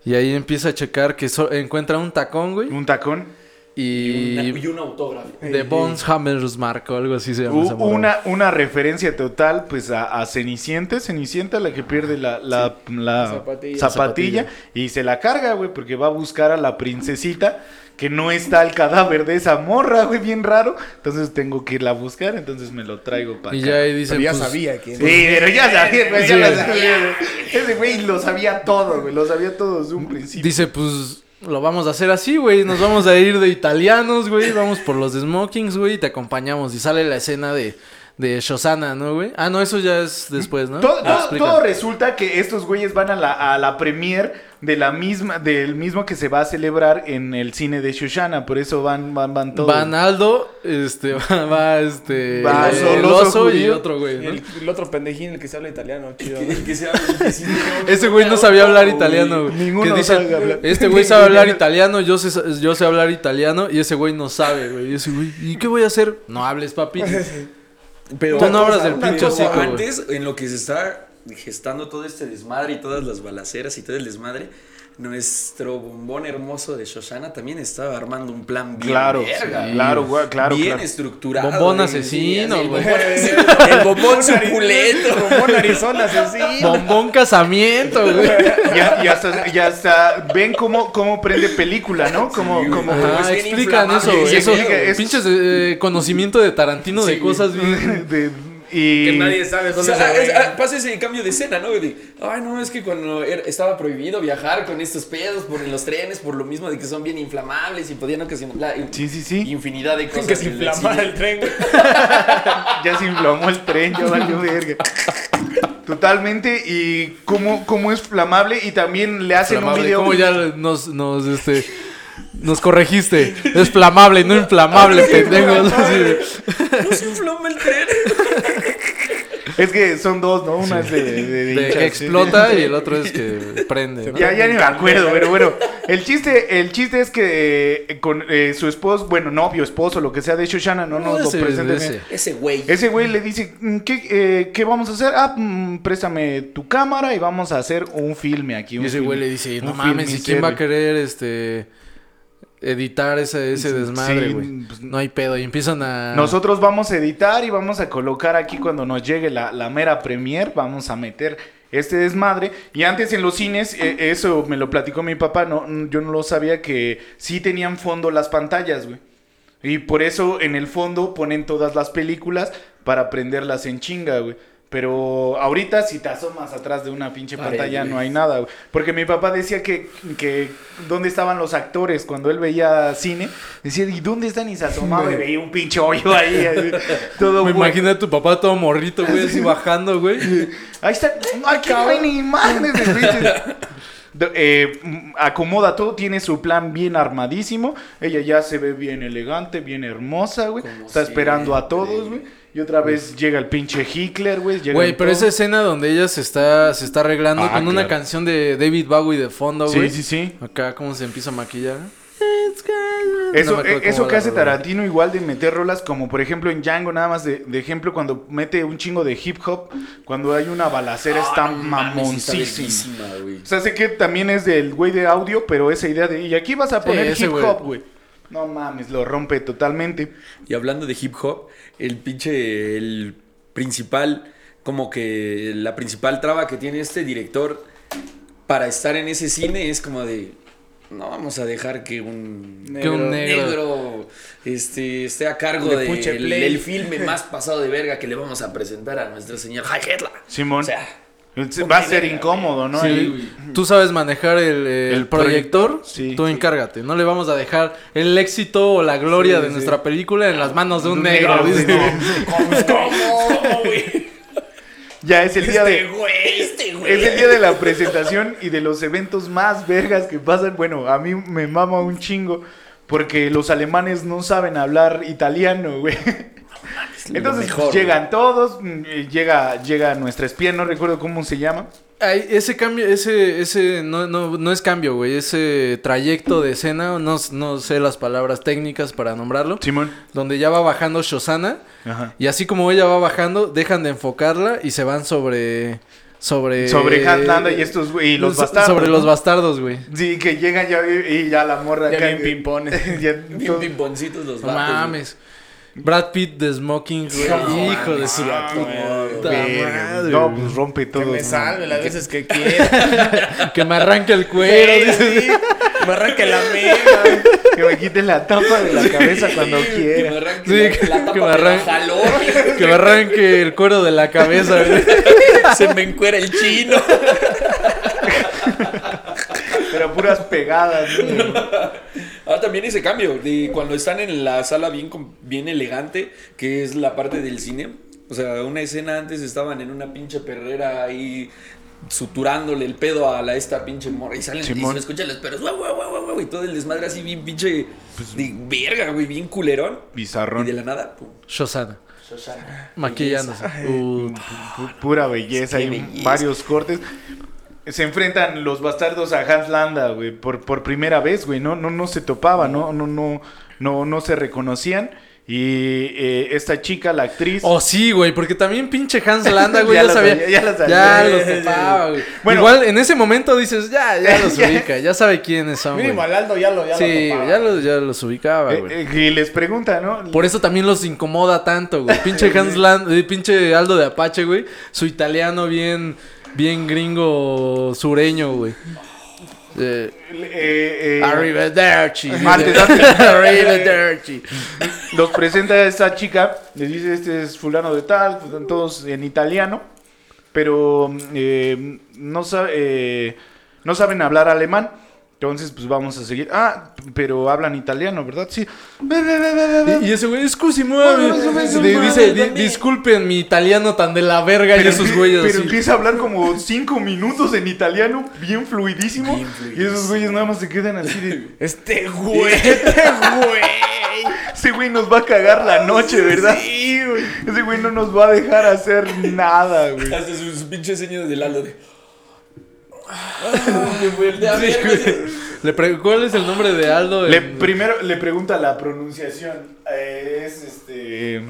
Y ahí empieza a checar que so- encuentra un tacón, güey. un tacón. Y, una- Y un autógrafo. de Bones Hammersmark o algo así se llama. Una, una referencia total pues a, a Cenicienta, Cenicienta la que pierde la, la, la Zapatilla. zapatilla, y se la carga, güey, porque va a buscar a la princesita que no está el cadáver de esa morra, güey, bien raro. Entonces tengo que irla a buscar, entonces me lo traigo para Y acá. ya ahí dicen, Pero ya pues, sabía quién. Sí, pero ya sabía, güey, ya lo sabía, güey. Ese güey lo sabía todo, güey, lo sabía todo desde un principio. Dice, pues lo vamos a hacer así, güey. Nos vamos a ir de italianos, güey. Vamos por los smokings, güey. Y te acompañamos. Y sale la escena de, de Shosana, ¿no, güey? Ah, no, eso ya es después, ¿no? Todo, Ah, todo- resulta que estos güeyes van a la, a la premier de la misma, del mismo que se va a celebrar en el cine de Shoshana, por eso van, van, van todos. Van Aldo, este, va, va, este, Va el, el el oso y otro güey, ¿no? El, el otro pendejín, el que se habla italiano, chido. El que se habla- el que sí- Ese güey no sabía hablar italiano, güey. Ninguno Que sabe hablar. Este güey sabe hablar italiano, yo sé, yo sé hablar italiano y ese güey no sabe, güey. Y ese güey, ¿y qué voy a hacer? No hables, papi. Pero Tú no abras del una pinche cosa, hocico, güey. Antes, en lo que se está gestando todo este desmadre y todas las balaceras y todo el desmadre, nuestro bombón hermoso de Shoshana también estaba armando un plan bien Claro, verga, sí, claro, güey, claro, bien claro. estructurado. Bombón asesino, el güey. bombón- El bombón suculento. Bombón Arizona asesino. Bombón casamiento, güey. Ya, ya, hasta, ya hasta- ven cómo, cómo prende película, ¿no? Como, Sí, como. Ajá, explican eso, güey. Eso, pinches eh, conocimiento de Tarantino de cosas bien. de- y Que nadie sabe O sea, se es- ve. ah, pasa ese cambio de escena, ¿no? De, ay, no, es que cuando era- estaba prohibido viajar con estos pedos por en los trenes, por lo mismo de que son bien inflamables y podían ocasionar la- Sí, sí, sí. infinidad de cosas. Que se inflamara el tren, güey. ya se inflamó el tren, ya valió verga. Totalmente, y cómo, cómo es flamable, y también le hacen Flamable. un video. ¿Cómo ya nos, nos, este, nos corregiste? Es flamable, no inflamable, pendejo. Así de- No se inflama el tren. Es que son dos, ¿no? Una es de, de- de De hinchas, que sí, explota y el otro es que prende. ¿no? Ya, ya ni me acuerdo, pero bueno. El chiste, el chiste es que eh, con eh, su esposo, bueno, novio, esposo, lo que sea, de hecho, Shanna no nos Ese, lo presenta ese. Ese güey. Ese güey le dice, "Mm, ¿qué, eh, ¿qué vamos a hacer? Ah, mm, préstame tu cámara y vamos a hacer un filme aquí. Y un ese film- güey le dice, no mames, ¿y quién va a filmiserie". querer este editar ese, ese desmadre, güey? pues, no hay pedo. Y empiezan a. Nosotros vamos a editar y vamos a colocar aquí cuando nos llegue la, la mera premier, vamos a meter este desmadre. Y antes en los cines, eh, eso me lo platicó mi papá, no, yo no lo sabía que sí tenían fondo las pantallas, güey. Y por eso en el fondo ponen todas las películas para prenderlas en chinga, güey. Pero ahorita si te asomas atrás de una pinche pantalla no hay nada, güey. Porque mi papá decía que, que dónde estaban los actores cuando él veía cine. Decía, ¿y dónde están? Y se asomaba y veía un pinche hoyo ahí. así, todo Me güey. imagino a tu papá todo morrito, güey, así bajando, güey. Ahí está. Aquí no hay ni imágenes de pinches. Eh, acomoda todo, tiene su plan bien armadísimo. Ella ya se ve bien elegante, bien hermosa, güey. Como Está esperando a todos, güey. Y otra vez llega el pinche Hitler, güey. Güey, pero esa escena donde ella se está, se está arreglando Ah, con una canción de David Bowie de fondo, Sí, güey. sí, sí. Acá cómo se empieza a maquillar. Eso, No eh, eso que hace rola. Tarantino igual de meter rolas como por ejemplo en Django nada más de, de ejemplo cuando mete un chingo de hip hop cuando hay una balacera está Ay, no está mamoncísima. O sea, sé que también es del güey de audio, pero esa idea de y aquí vas a poner hip hop, güey. No mames, lo rompe totalmente. Y hablando de hip hop, el pinche, el principal, como que la principal traba que tiene este director para estar en ese cine es como de, no vamos a dejar que un Que un negro. negro este, esté a cargo Le de el, del filme más pasado de verga que le vamos a presentar a nuestro señor High Hitler. Simón. O sea, Va a ser incómodo, ¿no? Sí, Tú sabes manejar el, el El proyector, sí. tú encárgate. No le vamos a dejar el éxito o la gloria Sí, de sí. nuestra película en las manos de un Un negro. negro, ¿cómo, güey? Ya es el día Este de güey, este güey. es el día de la presentación y de los eventos más vergas que pasan. Bueno, a mí me mama un chingo porque los alemanes no saben hablar italiano, güey. Entonces mejor, llegan todos, mm, eh, llega llega nuestra espía, no recuerdo cómo se llama. Ay, ese cambio, ese, ese, no, no, no es cambio, güey. Ese trayecto de escena, no, no sé las palabras técnicas para nombrarlo. Simón. Donde ya va bajando Shosana. Ajá. Y así como ella va bajando, dejan de enfocarla y se van sobre. Sobre. Sobre Hans Landa y estos güey, y los so- bastardos. Sobre ¿no? los bastardos, güey. Sí, que llegan ya y y ya la morra Ya acá- bien pimpones. ya Bien pimponcitos los No vatos, güey. Brad Pitt de Smoking, güey. No Hijo de su sí, a tu puta Verga, madre, No, güey. pues rompe todo. Que me salve las veces que quiera. Que me arranque el cuero. Sí, Me arranque la mega. Que me quite la tapa de la cabeza cuando Que quiera. me arranque Sí, la, que- la tapa que me la arranque-. Que me arranque el cuero de la cabeza, güey. Se me encuera el chino. Pero puras pegadas. ¿no? Ahora también ese cambio de cuando están en la sala bien, bien elegante, que es la parte del cine. O sea, una escena antes estaban en una pinche perrera ahí suturándole el pedo a la esta pinche morra y salen y Simón. se escuchan los perros, guau, guau, guau, guau, y todo el desmadre así bien pinche de verga, güey, bien culerón. Y Bizarrón. de la nada, pum. Shosana. Shoshana. Maquillándose. Uh, Pu- Pura belleza. Hay belleza. varios cortes. Se enfrentan los bastardos a Hans Landa, güey, por, por primera vez, güey. No, no, no se topaban, ¿no? No, no, no, no se reconocían. Y eh, esta chica, la actriz. Oh, sí, güey, porque también pinche Hans Landa, güey, Ya ya, sabía. sabía, ya lo sabía. Ya los topaba, güey. Bueno. Igual en ese momento dices, ya, ya los ubica, ya sabe quiénes son. Mínimo al Aldo ya lo ya Sí, lo ya los, ya los ubicaba, eh, güey. eh, y les pregunta, ¿no? Por eso también los incomoda tanto, güey. Pinche Hans Land, eh, pinche Aldo de Apache, güey. Su italiano bien, bien gringo sureño, güey. Eh, Eh, eh, Arrivederci. Arrivederci. Los presenta a esta chica, les dice, este es fulano de tal, pues, todos en italiano, pero eh, no, eh, no saben hablar alemán. Entonces, pues vamos a seguir. Ah, pero hablan italiano, ¿verdad? Sí. Y, y ese güey, scusi, mueve. Dice, di- disculpen mi italiano tan de la verga y Pero, esos empie- güeyes pero así. empieza a hablar como cinco minutos en italiano, bien fluidísimo. Bien Y esos güeyes nada más se quedan así de... Este güey, este güey. Ese güey nos va a cagar la noche, ¿verdad? Sí, güey. Ese güey no nos va a dejar hacer nada, güey. Hace sus pinches señas de Lalo de. Me vuelve a ver, güey. Le pre- ¿Cuál es el nombre de Aldo? Le, en- primero le pregunta la pronunciación. Eh, es este.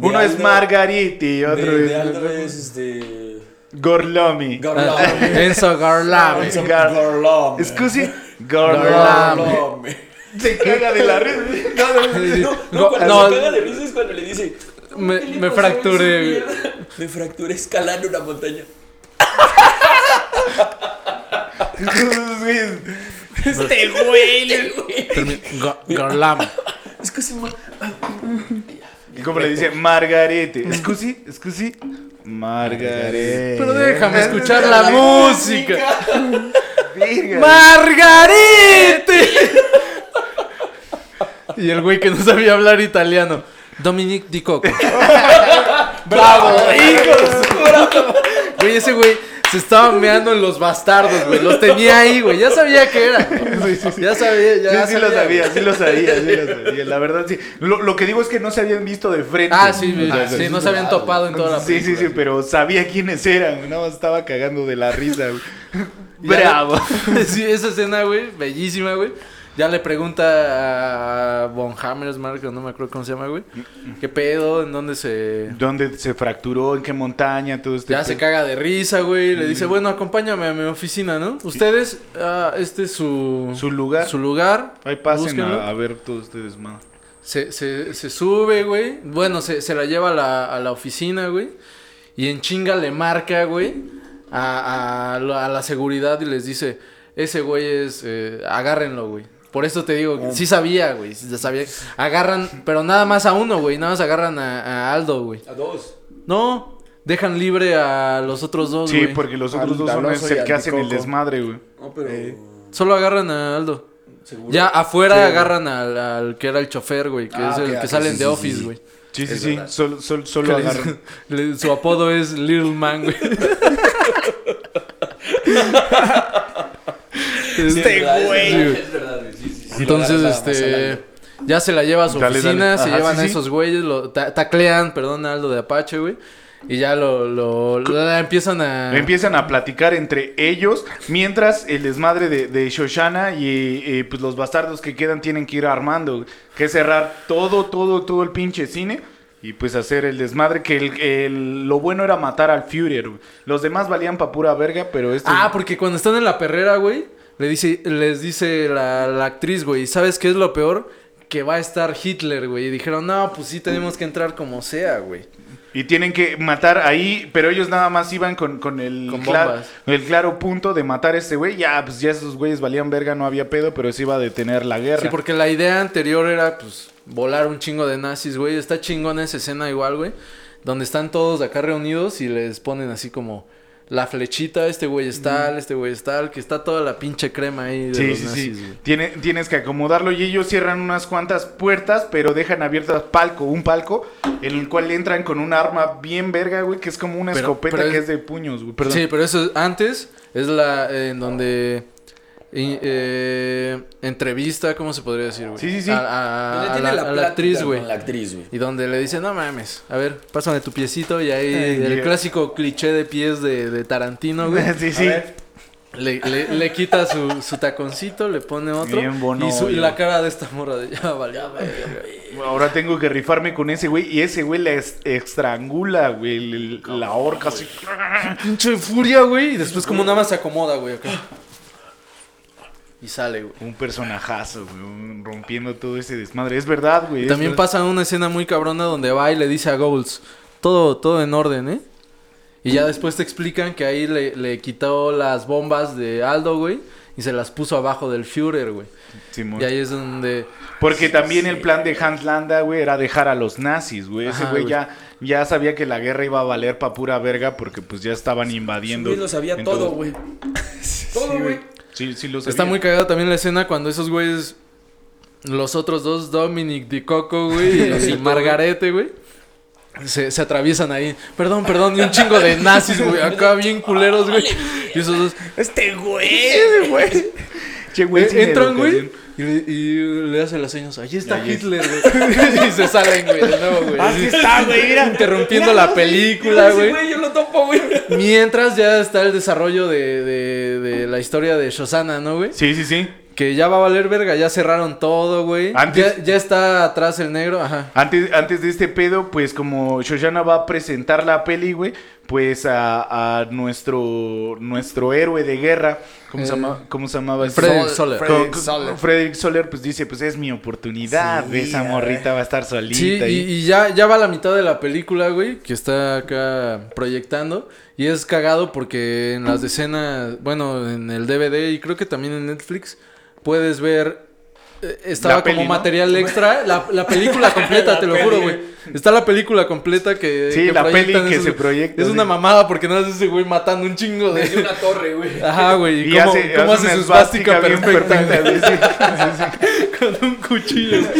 Uno Aldo- es Margariti y otro De, es. de Aldo es este. Gorlomi. Ah, Garlame. Enzo. Scusi. Gorlomi. Garlame. Se caga de la risa. No, no, no, no, cuando No. se caga de risa es cuando le dice. Me- "¿Qué le me fracturé". mierda?" Me fracturé escalando una montaña. Este güey. Termi- Ga- Garlame. Es que se ma- ¿Y cómo le dice? Margarete. Scusi. Scusi. Margarete. Pero déjame escuchar la música. ¡Margarete! Y el güey que no sabía hablar italiano. Dominic Di Coco. ¡Bravo! ¡Hijos! Güey, ese güey se estaba meando en los bastardos, güey. Los tenía ahí, güey. Ya sabía que era. Ya sabía, ya Sí, sí lo sabía, sí lo sabía, sí lo sabía. La verdad, sí. Lo, lo que digo es que no se habían visto de frente. Ah, sí. Ah, sí, no se habían topado en toda la Sí, sí, película. sí, pero sabía quiénes eran. Nada más estaba cagando de la risa, güey. Bravo. sí, esa escena, güey, bellísima, güey. Ya le pregunta a Von Hammersmark, no me acuerdo cómo se llama, güey. ¿Qué pedo? ¿En dónde se...? ¿Dónde se fracturó? ¿En qué montaña? Todo este Ya se caga de risa, güey. Le dice, bueno, acompáñame a mi oficina, ¿no? Ustedes, ah, este es su... Su lugar. Su lugar. Ahí pasen a, a ver todo este desmadre. Se, se, se sube, güey. Bueno, se, se la lleva a la, a la oficina, güey. Y en chinga le marca, güey, a, a, la- a la seguridad y les dice, ese güey es... eh, agárrenlo, güey. Por eso te digo, sí sabía, güey. Sí sabía. Agarran, pero nada más a uno, güey. Nada más agarran a, a Aldo, güey. A dos. No, dejan libre a los otros dos, Sí, güey. porque los otros Al dos son el que hacen el desmadre, güey. No, pero. Solo agarran a Aldo. ¿Seguro? Ya afuera agarran al, al que era el chofer, güey, que Ah, es el que ok, sale sí, en sí, The sí, Office, sí. güey. Sí, sí, sí. Solo, agarran. le- Su apodo es Little Man, güey. Es Este güey. Es verdad, Entonces, este. Ya se la lleva a su Dale, oficina, dale. se Ajá, llevan sí, a esos güeyes, lo ta- taclean, perdón, a Aldo de Apache, güey. Y ya lo, empiezan a. Empiezan a platicar entre ellos, mientras el desmadre de, de Shoshana y, y, pues los bastardos que quedan tienen que ir armando, que cerrar todo, todo, todo el pinche cine y pues hacer el desmadre, que el, el- lo bueno era matar al Führer, güey. Los demás valían pa' pura verga, pero este... Ah, porque cuando están en la perrera, güey, le dice, les dice la, la actriz, güey, ¿sabes qué es lo peor? Que va a estar Hitler, güey. Y dijeron, no, pues sí tenemos que entrar como sea, güey. Y tienen que matar ahí, pero ellos nada más iban con, con el, Con bombas. el claro punto de matar a este güey. Ya, pues ya esos güeyes valían verga, no había pedo, pero se iba a detener la guerra. Sí, porque la idea anterior era, pues, volar un chingo de nazis, güey. Está chingona esa escena igual, güey. Donde están todos acá reunidos y les ponen así como la flechita, este güey es tal, este güey es tal, que está toda la pinche crema ahí de Sí, los sí, nazis, sí. Tiene- tienes que acomodarlo y ellos cierran unas cuantas puertas, pero dejan abiertas palco, un palco, en el cual entran con un arma bien verga, güey, que es como una Pero- escopeta pero que es- es de puños, güey. Perdón. Sí, pero eso es- antes es la eh, en donde y, eh, entrevista, ¿cómo se podría decir, güey? Sí, sí, sí. A, la, la a la plática actriz, güey. con La actriz, güey. Y donde le dice, no mames, a ver, pásame tu piecito y ahí Ay, el yeah. clásico cliché de pies de, de Tarantino, güey. sí, sí. Le, le, le quita su, su taconcito, le pone otro. Bien bono, y, su- y la cara de esta morra de ya valió, güey". Ahora tengo que rifarme con ese güey y ese güey la es- estrangula, güey, el- el- la horca así. Pinche furia, güey. Y después como nada más se acomoda, güey, acá. Y sale, güey. Un personajazo, güey, rompiendo todo ese desmadre. Es verdad, güey. También verdad. pasa una escena muy cabrona donde va y le dice a Goals, todo, todo en orden, ¿eh? Y ya después te explican que ahí le, le quitó las bombas de Aldo, güey, y se las puso abajo del Führer, güey. Simón. Y ahí es donde... Porque también el plan de Hans Landa, güey, era dejar a los nazis, güey. Ese güey ya, ya sabía que la guerra iba a valer pa' pura verga porque pues ya estaban invadiendo. Güey, lo sabía todo, güey. Todo, güey. Sí, sí lo sabía. Está muy cagada también la escena cuando esos güeyes... Los otros dos, Dominic Di Coco, güey, y, y Margarete, güey. Se, se atraviesan ahí. Perdón, perdón, y un chingo de nazis, güey. Acá bien culeros, güey. Y esos dos. Este güey, güey. Che, güey, Eh, entran, güey. Y le, y le hace las señas, ahí está Hitler, güey. y se salen, güey, de nuevo, güey. Así está, güey, mira. Interrumpiendo la película, Ese güey. güey, yo lo topo, güey. Mientras ya está el desarrollo de, de, de la historia de Shosana, ¿no, güey? Sí, sí, sí. Que ya va a valer verga, ya cerraron todo, güey. Antes- Ya, ya está atrás el negro, ajá. Antes, antes de este pedo, pues como Shoshana va a presentar la peli, güey, pues a, a nuestro nuestro héroe de guerra, ¿cómo, se, Eh, llama, ¿cómo se llamaba? Frederick Sol- Soler. Frederick Soler. Frederick Soler, pues dice, pues es mi oportunidad, Sí, esa a morrita va a estar solita. Sí, y, ya, ya va la mitad de la película, güey, que está acá proyectando. Y es cagado porque en las escenas, bueno, en el DVD y creo que también en Netflix, puedes ver. Estaba La peli, como ¿no? material extra, la, la película completa, La te lo peli. juro, güey. Está la película completa que. Sí, la peli que es- se proyecta, Es sí. una mamada porque no es ese güey matando un chingo Desde de. una torre, güey. Ajá, güey. y ¿Cómo, hace, cómo hace hace su esvástica perfecta? perfecta, sí, sí, sí. Con un cuchillo.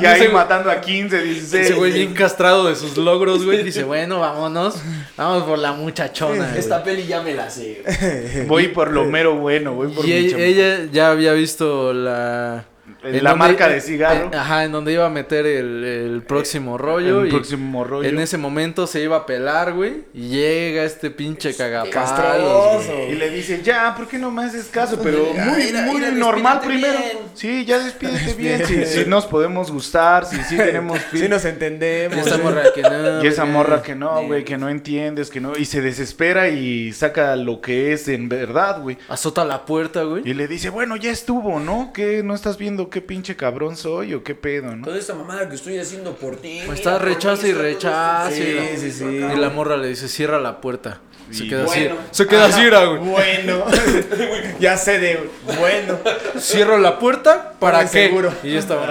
Y ahí Ese matando a 15, 16. Ese güey bien castrado de sus logros, güey. Dice, bueno, vámonos. Vamos por la muchachona. güey". Esta peli ya me la sé. Voy por lo mero bueno, voy por Y mi ella, ella ya había visto fall en la donde- marca de cigarro. eh, Ajá, en donde iba a meter el, el próximo rollo. el y próximo rollo. En ese momento se iba a pelar, güey. Y llega este pinche cagapalos. castroso. güey. Y le dice, ya, ¿por qué no me haces caso? Pero Ya, muy, mira, muy mira, normal primero. bien. Sí, ya despídete bien. Sí, sí nos podemos gustar, sí, sí tenemos Sí fin. nos Y entendemos. esa morra que no. Y esa morra que no, güey, que no entiendes, que no. Y se desespera y saca lo que es en verdad, güey. Azota la puerta, güey. Y le dice, bueno, ya estuvo, ¿no? ¿Qué? ¿No estás viendo qué pinche cabrón soy o qué pedo, no? Toda esta mamada que estoy haciendo por ti. Pues está rechaza y rechaza. Sí, sí, sí. Y la morra le dice, cierra la puerta. Se queda así. bueno. Se queda así, era, güey. Bueno. ya sé de. Bueno. Cierro la puerta, ¿para Para qué? seguro. Y yo estaba,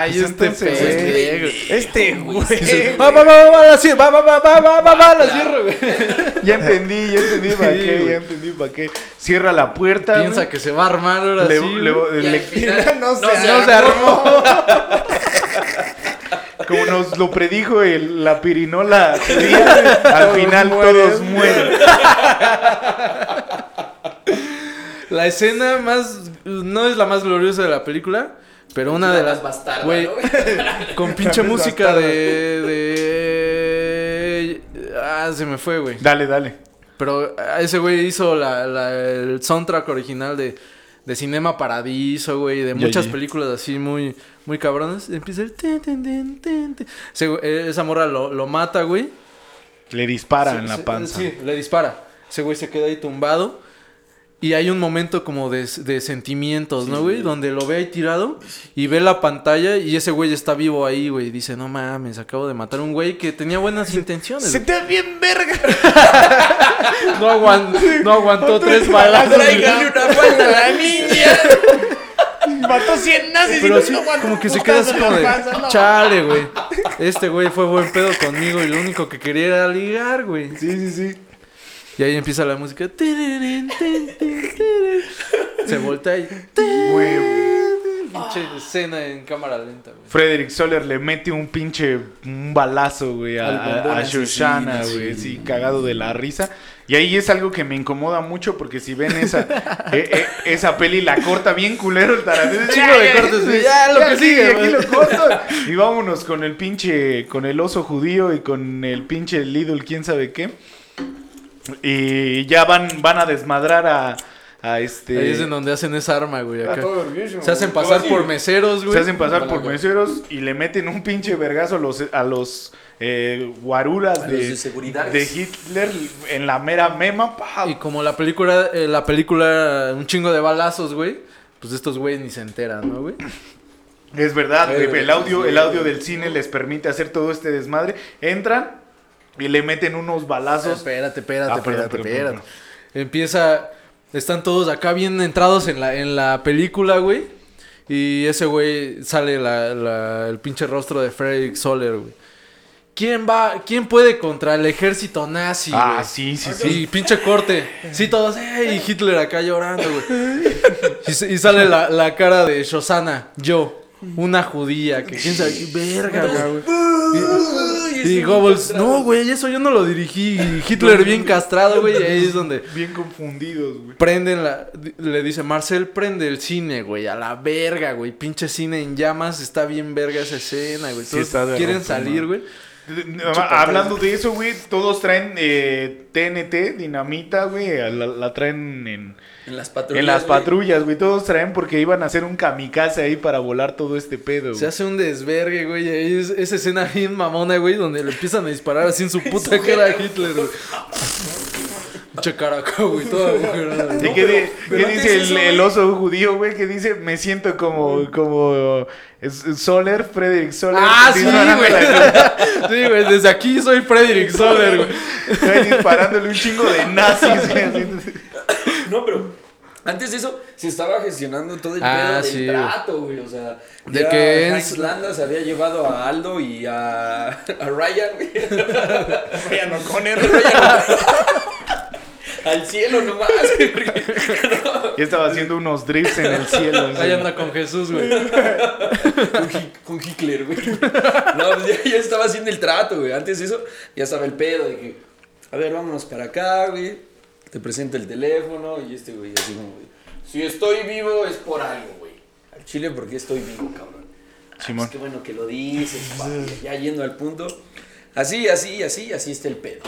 Ay, pues este güey. Este güey. Va, va, va, va, va, la cierro, va, va, va, va, va, va, va, la cierro, güey. Ya entendí, ya entendí para qué, güey. ya entendí para qué. Cierra la puerta. Piensa que se va a armar ahora sí. le- güey. Y al le- final No se No se armó. Como nos lo predijo el- la pirinola al Todos final mueren. todos mueren. La escena más, no es la más gloriosa de la película, pero una La de las, bastarda, güey, ¿no? con pinche música bastarda. de, de, ah, se me fue, güey. Dale, dale. Pero ah, ese güey hizo la, la- el soundtrack original de, de Cinema Paradiso, güey, de muchas películas así muy, muy cabronas. Empieza el... ten, ten, ten, güey- eh, esa morra lo, lo mata, güey. Le dispara Se- en la se- panza. Sí, le dispara. Ese güey se queda ahí tumbado. Y hay un momento como de, de sentimientos, ¿no, güey? Donde lo ve ahí tirado y ve la pantalla y ese güey está vivo ahí, güey. Y dice, no mames, acabo de matar a un güey que tenía buenas intenciones. Se güey". te bien verga. No, aguantó, no aguantó tres balazos. Tráigale una falda a la niña. Mató 100 nazis Pero y así, no aguantó como que se queda así como de, no. chale, güey. Este güey fue buen pedo conmigo y lo único que quería era ligar, güey. Sí, sí, sí. Y ahí empieza la música. Se voltea y... Pinche escena en cámara lenta, güey. Frederick Soler le mete un pinche un balazo, güey, a, a, Shoshana, güey, sí, cagado de la risa. Y ahí es algo que me incomoda mucho porque si ven esa eh, eh, esa peli la corta bien culero el Tarantino. Chingo de cortes, güey. Ya, lo que sigue, aquí güey. lo corto. Y vámonos con el pinche con el oso judío y con el pinche Lidl, quién sabe qué. Y ya van van a desmadrar a a este Ahí es en donde hacen esa arma, güey. Está acá. Se hacen pasar por meseros, güey. Se hacen pasar por meseros y le meten un pinche vergazo a los, a los eh, guaruras A de, los de seguridad. de Hitler en la mera mema. pa. Y como la película, eh, la película, un chingo de balazos, güey. Pues estos güeyes ni se enteran, ¿no, güey? Es verdad, Eh, güey, el audio, el audio del cine les permite hacer todo este desmadre. Entran y le meten unos balazos. Espérate, espérate, Ah, espérate, perdón, espérate. perdón. Empieza. Están todos acá bien entrados en la, en la película, güey. Y ese güey sale la, la- el pinche rostro de Frederick Soler, güey. ¿Quién va? ¿Quién puede contra el ejército nazi? Ah, güey? sí, sí, sí. Sí, pinche corte. Sí, todos, ¡ey! Y Hitler acá llorando, güey. Y, y sale la, la cara de Shosana, yo, una judía, que quién sabe, verga, güey. Y Goebbels, no, güey, eso yo no lo dirigí. Y Hitler bien castrado, güey, y ahí es donde Bien confundidos, güey. prenden la... Le dice, Marcel, prende el cine, güey, a la verga, güey. Pinche cine en llamas, está bien verga esa escena, güey. Sí, Todos quieren salir, güey. Hablando de eso, güey, todos traen eh, TNT, dinamita, güey, la, la traen en, En las patrullas. en las güey. patrullas, güey, todos traen porque iban a hacer un kamikaze ahí para volar todo este pedo, Se hace un desvergue, güey. ahí es esa escena bien mamona, güey, donde le empiezan a disparar así en su puta cara a Hitler, güey. Pinche caraca, güey, toda agujerada, ¿Y güey. qué, di- dice el, güey. oso judío, güey? Que dice, me siento como, como Soler, Frederick Soler. Ah, sí, disparando güey. la- Sí, güey, desde aquí soy Frederick Soler, güey. Disparándole un chingo de nazis, güey. así. No, pero antes de eso se estaba gestionando todo el Ah, pedo del sí, trato, güey. O sea, De ya que Heinz es- Landa se había llevado a Aldo y a, a Ryan, güey. Ryan O'Connor. Al cielo nomás, Ya estaba haciendo unos drifts en el cielo. Ahí anda con Jesús, güey. con, Hi- con Hitler, güey. No, pues ya, ya estaba haciendo el trato, güey. Antes de eso, ya estaba el pedo de que, a ver, vámonos para acá, güey. Te presento el teléfono y este, güey, así como, güey, si estoy vivo es por algo, güey. Al chile porque estoy vivo, cabrón. Ah, Simón. pues qué bueno que lo dices, papi. Ya yendo al punto. Así, así, así, así está el pedo.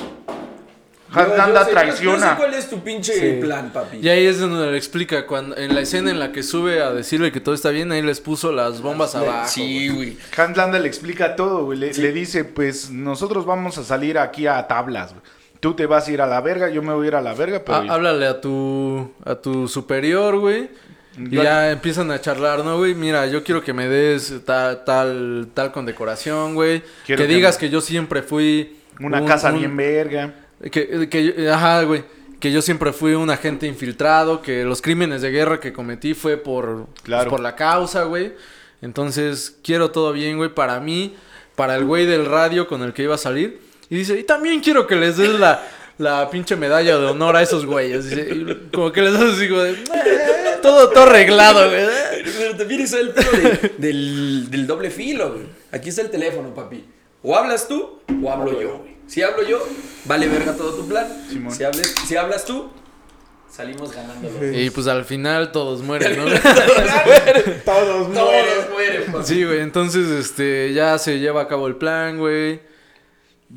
Hans Yo- yo Landa sé- yo- traiciona. Yo sé cuál es tu pinche Sí. plan, papi. Y ahí es donde le explica, cuando, en la escena en la que sube a decirle que todo está bien, ahí les puso las bombas abajo. Sí, güey. Hans Landa le explica todo, güey. Le, le dice, pues nosotros vamos a salir aquí a tablas, güey. Tú te vas a ir a la verga, yo me voy a ir a la verga, pero... Ah, háblale a tu, a tu superior, güey. Y ya empiezan a charlar, ¿no, güey? Mira, yo quiero que me des tal, tal, tal condecoración, güey. Quiero Que que digas me- que yo siempre fui... una un- casa un- bien verga. Que, que yo- ajá, güey. Que yo siempre fui un agente infiltrado, que los crímenes de guerra que cometí fue por, Claro. pues, por la causa, güey. Entonces, quiero todo bien, güey, para mí, para el güey del radio con el que iba a salir. Y dice, y también quiero que les des la, la pinche medalla de honor a esos güeyes. Dice, y como que les das así, como de, "Eh, todo, todo arreglado, güey. Pero también está el pedo de- del, del doble filo, güey. Aquí está el teléfono, papi. O hablas tú o hablo yo, güey. Si hablo yo, vale verga todo tu plan. Simón. Si, hables, si hablas tú, salimos ganando. Y pues al final todos mueren, ¿no? Todos Todos mueren, papi. Sí, güey, entonces, este, ya se lleva a cabo el plan, güey.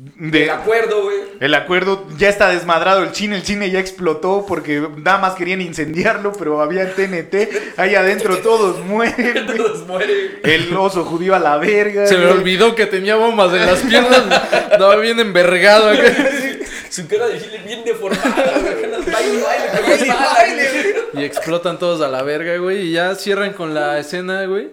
De, De acuerdo, güey. el acuerdo ya está desmadrado el cine, el cine ya explotó porque nada más querían incendiarlo, pero había TNT, ahí adentro todos mueren. Todos mueren. El oso judío a la verga. Se le güey. olvidó que tenía bombas en las piernas. Estaba bien envergado acá. Su cara de chile bien deformada, güey. Baile, baile, baile, baile. Y explotan todos a la verga, güey. Y ya cierran con la escena, güey.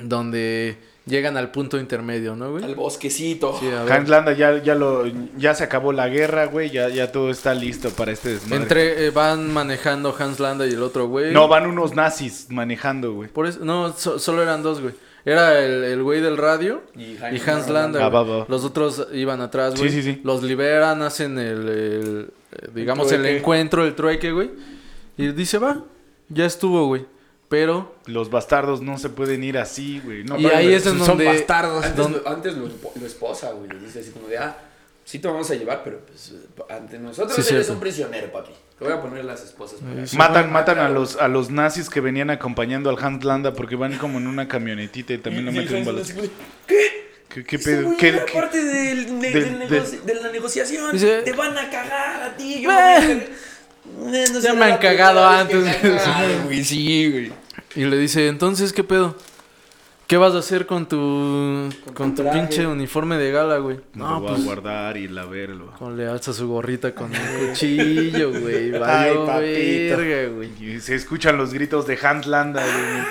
Donde llegan al punto intermedio, ¿no, güey? Al bosquecito. Sí. Hans Landa ya, ya, lo, ya se acabó la guerra, güey, ya, ya todo está listo para este desmadre. Entre, eh, van manejando Hans Landa y el otro, güey. No, van unos nazis manejando, güey. Por eso, no, so- solo eran dos, güey. Era el, el güey del radio Y y Hans Landa. Ah, güey. va, va. Los otros iban atrás, Sí, güey. sí, sí. Los liberan, hacen el, el, eh, digamos, el, trueque. encuentro, el trueque, güey. Y dice, va, ya estuvo, güey. Pero, Los bastardos no se pueden ir así, güey. No, y ahí es en son bastardos. Antes, antes lo, espo- lo esposa, güey. Le dice así como de, ah, sí te vamos a llevar, pero pues ante nosotros Sí, eres un prisionero, papi. Te voy a poner las esposas. Matan, matan a los, a los nazis que venían acompañando al Hans Landa porque van como en una camionetita y también lo meten un balazo. ¿Qué? ¿Qué, qué pedo? ¿Qué- qué- parte del, de, la negociación. Te van a cagar a ti. Yo Eh. no Ya me han cagado antes. güey. Sí, güey. Y le dice, entonces, ¿qué pedo? ¿Qué vas a hacer con tu, con tu tu traje. pinche uniforme de gala, güey? No, lo voy pues, a guardar y la verlo. con le alza su gorrita con un cuchillo, güey. Ay, Valió papito. verga, güey. Y se escuchan los gritos de Hans Landa, güey,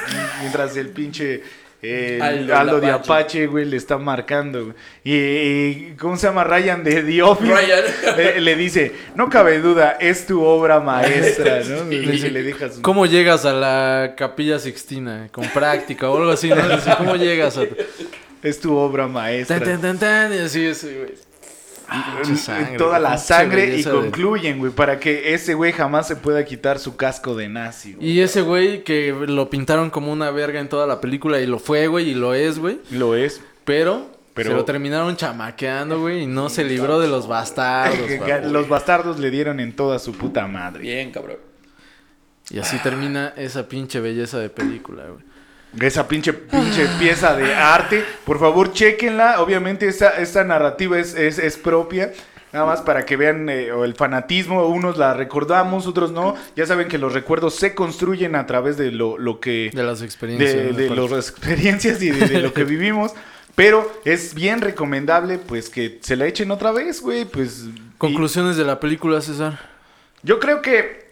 mientras el pinche eh, Aldo, de Apache. Güey, le está marcando. güey. Y, y- ¿cómo se llama? Ryan de The Office. Ryan. Le, le dice, no cabe duda, es tu obra maestra, ¿no? Le, dice, le dejas... ¿Cómo llegas a la capilla Sixtina? Con práctica o algo así, ¿no? ¿Cómo llegas a...? Es tu obra maestra. tan, tan, tan, y así es, güey. Sangre, Toda la sangre y concluyen, güey, para que ese güey jamás se pueda quitar su casco de nazi. Y ese güey que lo pintaron como una verga en toda la película y lo fue, güey, y lo es, güey. Lo es. Pero Pero Se lo terminaron chamaqueando, güey, y no se libró de los bastardos. los bastardos le dieron en toda su puta madre. Bien, cabrón. Y así termina esa pinche belleza de película, güey. Esa pinche, pinche pieza de arte. Por favor, chequenla. Obviamente esta, esta narrativa es, es, es propia. Nada más para que vean eh, el fanatismo. Unos la recordamos, otros no. Ya saben que los recuerdos se construyen a través de lo, lo que... De las experiencias. de, de las experiencias y de, de lo que vivimos. Pero es bien recomendable, pues, que se la echen otra vez, güey. Pues. y- Conclusiones de la película, César. yo creo que.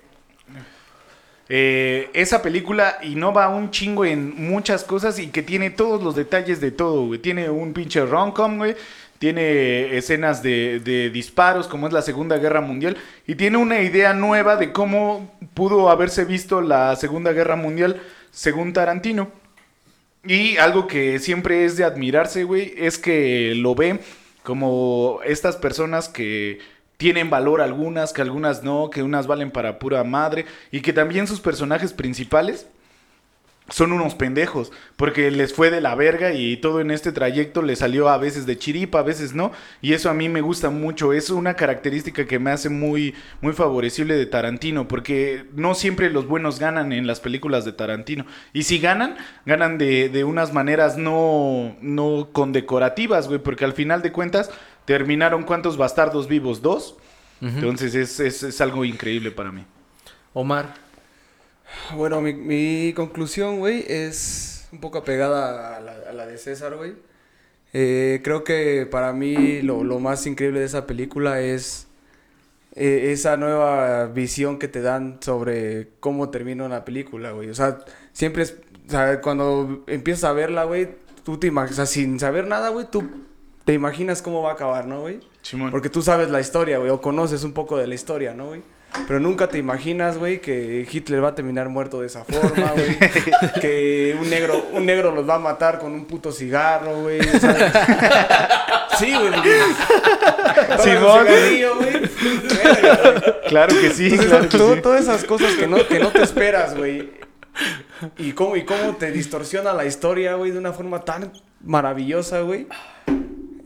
Eh, esa película innova un chingo en muchas cosas y que tiene todos los detalles de todo, güey. Tiene un pinche rom-com, güey. Tiene escenas de, de disparos, como es la Segunda Guerra Mundial. Y tiene una idea nueva de cómo pudo haberse visto la Segunda Guerra Mundial según Tarantino. Y algo que siempre es de admirarse, güey, es que lo ve como estas personas que tienen valor algunas, que algunas no, que unas valen para pura madre, y que también sus personajes principales son unos pendejos, porque les fue de la verga y todo en este trayecto les salió a veces de chiripa, a veces no, y eso a mí me gusta mucho, es una característica que me hace muy, muy favorecible de Tarantino, porque no siempre los buenos ganan en las películas de Tarantino, y si ganan, ganan de, de unas maneras no, no condecorativas, güey, porque al final de cuentas terminaron cuántos bastardos vivos, dos, entonces es, es, es algo increíble para mí. Omar. Bueno, mi, mi conclusión, güey, es un poco apegada a la, a la de César, güey. Eh, creo que para mí lo, lo más increíble de esa película es eh, esa nueva visión que te dan sobre cómo termina una película, güey. O sea, siempre es, o sea, cuando empiezas a verla, güey, tú te imaginas, o sea, sin saber nada, güey, tú te imaginas cómo va a acabar, ¿no, güey? Simón. Porque tú sabes la historia, güey, o conoces un poco de la historia, ¿no, güey? Pero nunca te imaginas, güey, que Hitler va a terminar muerto de esa forma, güey. que un negro, un negro los va a matar con un puto cigarro, güey. sí, güey. Simón. Claro que sí, Entonces, claro que todo- sí. todas esas cosas que no, que no te esperas, güey. Y cómo, y cómo te distorsiona la historia, güey, de una forma tan maravillosa, güey.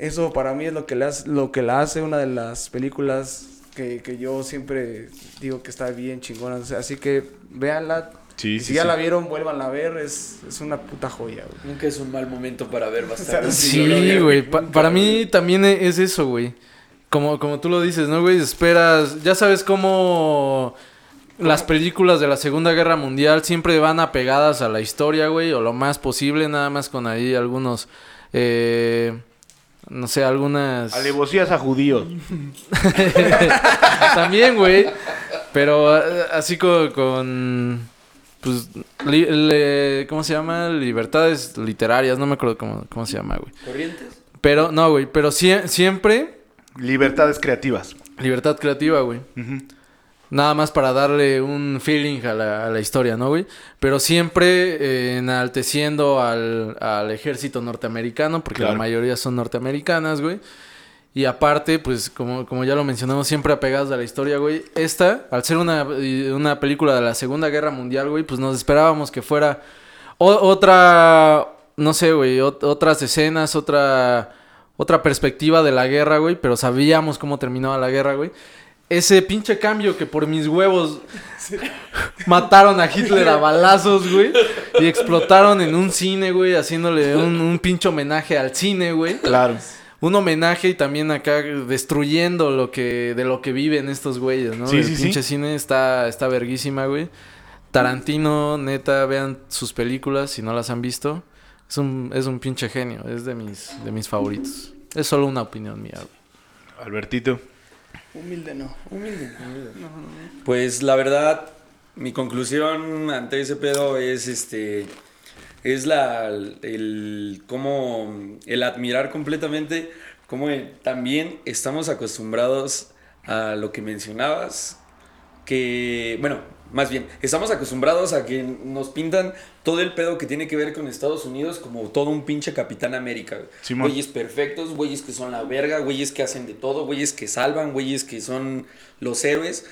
Eso para mí es lo que, le hace, lo que la hace una de las películas que, que yo siempre digo que está bien chingona. O sea, Así que véanla. Sí, Y sí, si ya sí. la vieron, vuélvanla a ver. Es, es una puta joya, güey. Nunca es un mal momento para ver bastante. Sí, güey. pa- para mí también e- es eso, güey. Como, como tú lo dices, ¿no, güey? Esperas. Ya sabes cómo. Las películas de la Segunda Guerra Mundial siempre van apegadas a la historia, güey, o lo más posible, nada más con ahí algunos, eh, no sé, algunas... Alevosías a judíos. También, güey. Pero eh, así con, con pues, li- le- ¿cómo se llama? Libertades literarias, no me acuerdo cómo, cómo se llama, güey. ¿Corrientes? Pero, no, güey, pero sie- siempre Libertades creativas. libertad creativa, güey. Nada más para darle un feeling a la, a la historia, ¿no, güey? Pero siempre eh, enalteciendo al, al ejército norteamericano, porque la mayoría son norteamericanas, güey. Y aparte, pues, como, como ya lo mencionamos, siempre apegados a la historia, güey. Esta, al ser una, una película de la Segunda Guerra Mundial, güey, pues nos esperábamos que fuera o- otra, no sé, güey, ot- otras escenas, otra, otra perspectiva de la guerra, güey, pero sabíamos cómo terminaba la guerra, güey. Ese pinche cambio que por mis huevos mataron a Hitler a balazos, güey, y explotaron en un cine, güey, haciéndole un, un pinche homenaje al cine, güey. Claro. Un homenaje y también acá destruyendo lo que de lo que viven estos güeyes, ¿no? Sí, El sí, sí. pinche cine está está verguísima, güey. Tarantino, neta, vean sus películas si no las han visto. Es un es un pinche genio, es de mis de mis favoritos. Es solo una opinión mía, güey. Albertito. Humilde no. Humilde. Pues la verdad, mi conclusión ante ese pedo es este. Es la. El. Como. El admirar completamente. Como el- también estamos acostumbrados a lo que mencionabas. Que. Bueno, más bien, estamos acostumbrados a que nos pintan todo el pedo que tiene que ver con Estados Unidos como todo un pinche Capitán América. Simón. Güeyes perfectos, güeyes que son la verga, güeyes que hacen de todo, güeyes que salvan, güeyes que son los héroes.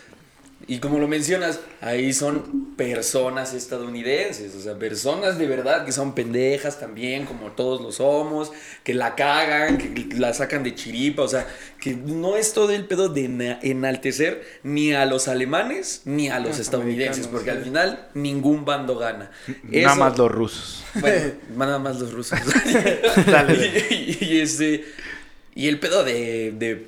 Y como lo mencionas, ahí son personas estadounidenses, o sea, personas de verdad que son pendejas también, como todos lo somos, que la cagan, que la sacan de chiripa, o sea, que no es todo el pedo de ena- enaltecer ni a los alemanes ni a los Los estadounidenses, porque al final ningún bando gana. Nada más los rusos. bueno, nada más los rusos. Dale. y, y este. Y el pedo de, de.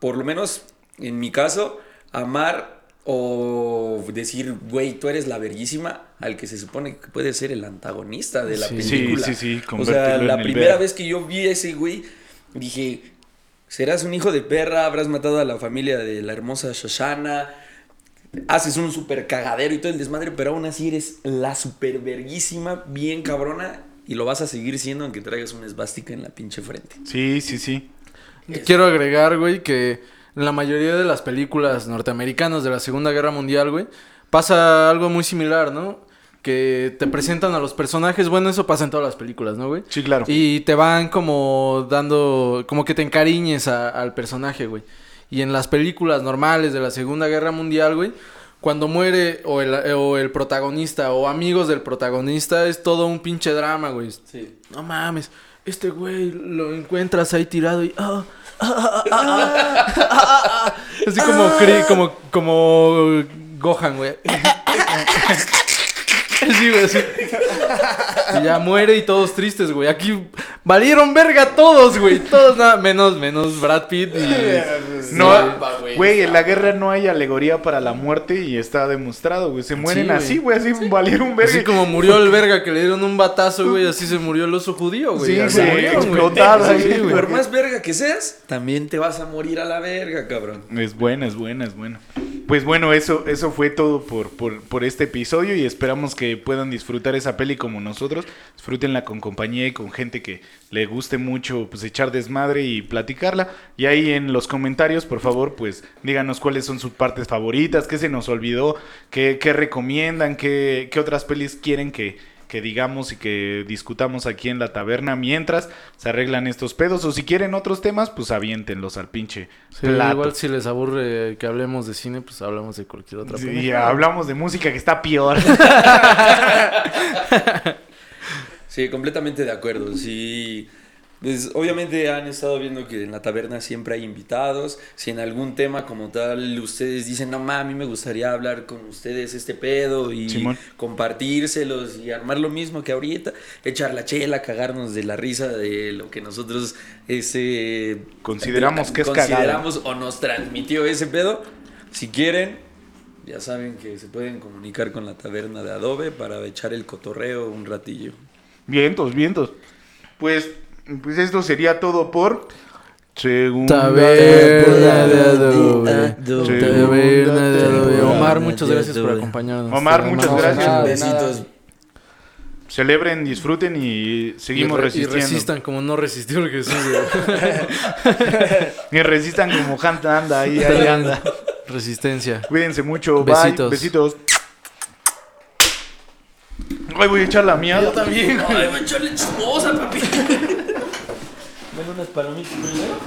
Por lo menos en mi caso, amar o decir, güey, tú eres la verguísima, al que se supone que puede ser el antagonista de la Sí. película. Sí, sí, sí, O sea, la primera vez que yo vi a ese güey, dije, serás un hijo de perra, habrás matado a la familia de la hermosa Shoshana haces un super cagadero y todo el desmadre, pero aún así eres la super verguísima, bien cabrona, y lo vas a seguir siendo aunque traigas una esvástica en la pinche frente. Sí, sí, sí. Quiero agregar, güey, que la mayoría de las películas norteamericanas de la Segunda Guerra Mundial, güey, pasa algo muy similar, ¿no? Que te presentan a los personajes, bueno, eso pasa en todas las películas, ¿no, güey? Sí, claro. Y te van como dando, como que te encariñes a- al personaje, güey. Y en las películas normales de la Segunda Guerra Mundial, güey, cuando muere o el, o el protagonista o amigos del protagonista, es todo un pinche drama, güey. Sí. No mames, este güey lo encuentras ahí tirado y... ah, ah, ah, ah. Así como, como, como Gohan, güey. Sí, güey, así. Y ya muere y todos tristes, güey. Aquí valieron verga todos, güey. Todos nada, menos, menos Brad Pitt y... No, Zapa, güey, güey, en la guerra no hay alegoría para la muerte y está demostrado, güey. Se mueren así, güey, así valieron verga. Así como murió el verga que le dieron un batazo, güey, así se murió el oso judío, güey. Sí, murieron, güey. explotado Sí, güey. Por más verga que seas, también te vas a morir a la verga, cabrón. Es buena, es buena, es buena. Pues bueno, eso, eso fue todo por, por, por este episodio y esperamos que puedan disfrutar esa peli como nosotros. Disfrútenla con compañía y con gente que le guste mucho pues echar desmadre y platicarla. Y ahí en los comentarios, por favor, pues díganos cuáles son sus partes favoritas, qué se nos olvidó, qué, recomiendan, qué otras pelis quieren que, que digamos y que discutamos aquí en la taberna mientras se arreglan estos pedos. O si quieren otros temas, pues aviéntenlos al pinche Sí, plato. igual si les aburre que hablemos de cine, pues hablamos de cualquier otra Sí, película. hablamos de música que está peor. Sí, completamente de acuerdo. Sí, pues obviamente han estado viendo que en la taberna siempre hay invitados. Si en algún tema como tal ustedes dicen, no mames, a mí me gustaría hablar con ustedes este pedo y Simón. compartírselos y armar lo mismo que ahorita, echar la chela, cagarnos de la risa de lo que nosotros ese Consideramos que es consideramos o nos transmitió ese pedo. Si quieren, ya saben que se pueden comunicar con la taberna de Adobe para echar el cotorreo un ratillo. vientos, vientos. Pues, pues esto sería todo por segunda Taberna de Adobe. Adobe. Taberna de Adobe. Taberna Omar, muchas gracias por acompañarnos. Omar, muchas gracias. Besitos. Celebren, disfruten y seguimos y, re- y resistiendo. resistan como no resistió el Jesús. Y resistan como Hanta anda ahí, ahí anda. Resistencia. Cuídense mucho. Besitos. Bye. Besitos. Ay, voy a echar la mía. también, Ay, va a echarle chismosa, papi. Bueno, unas palomitas primero.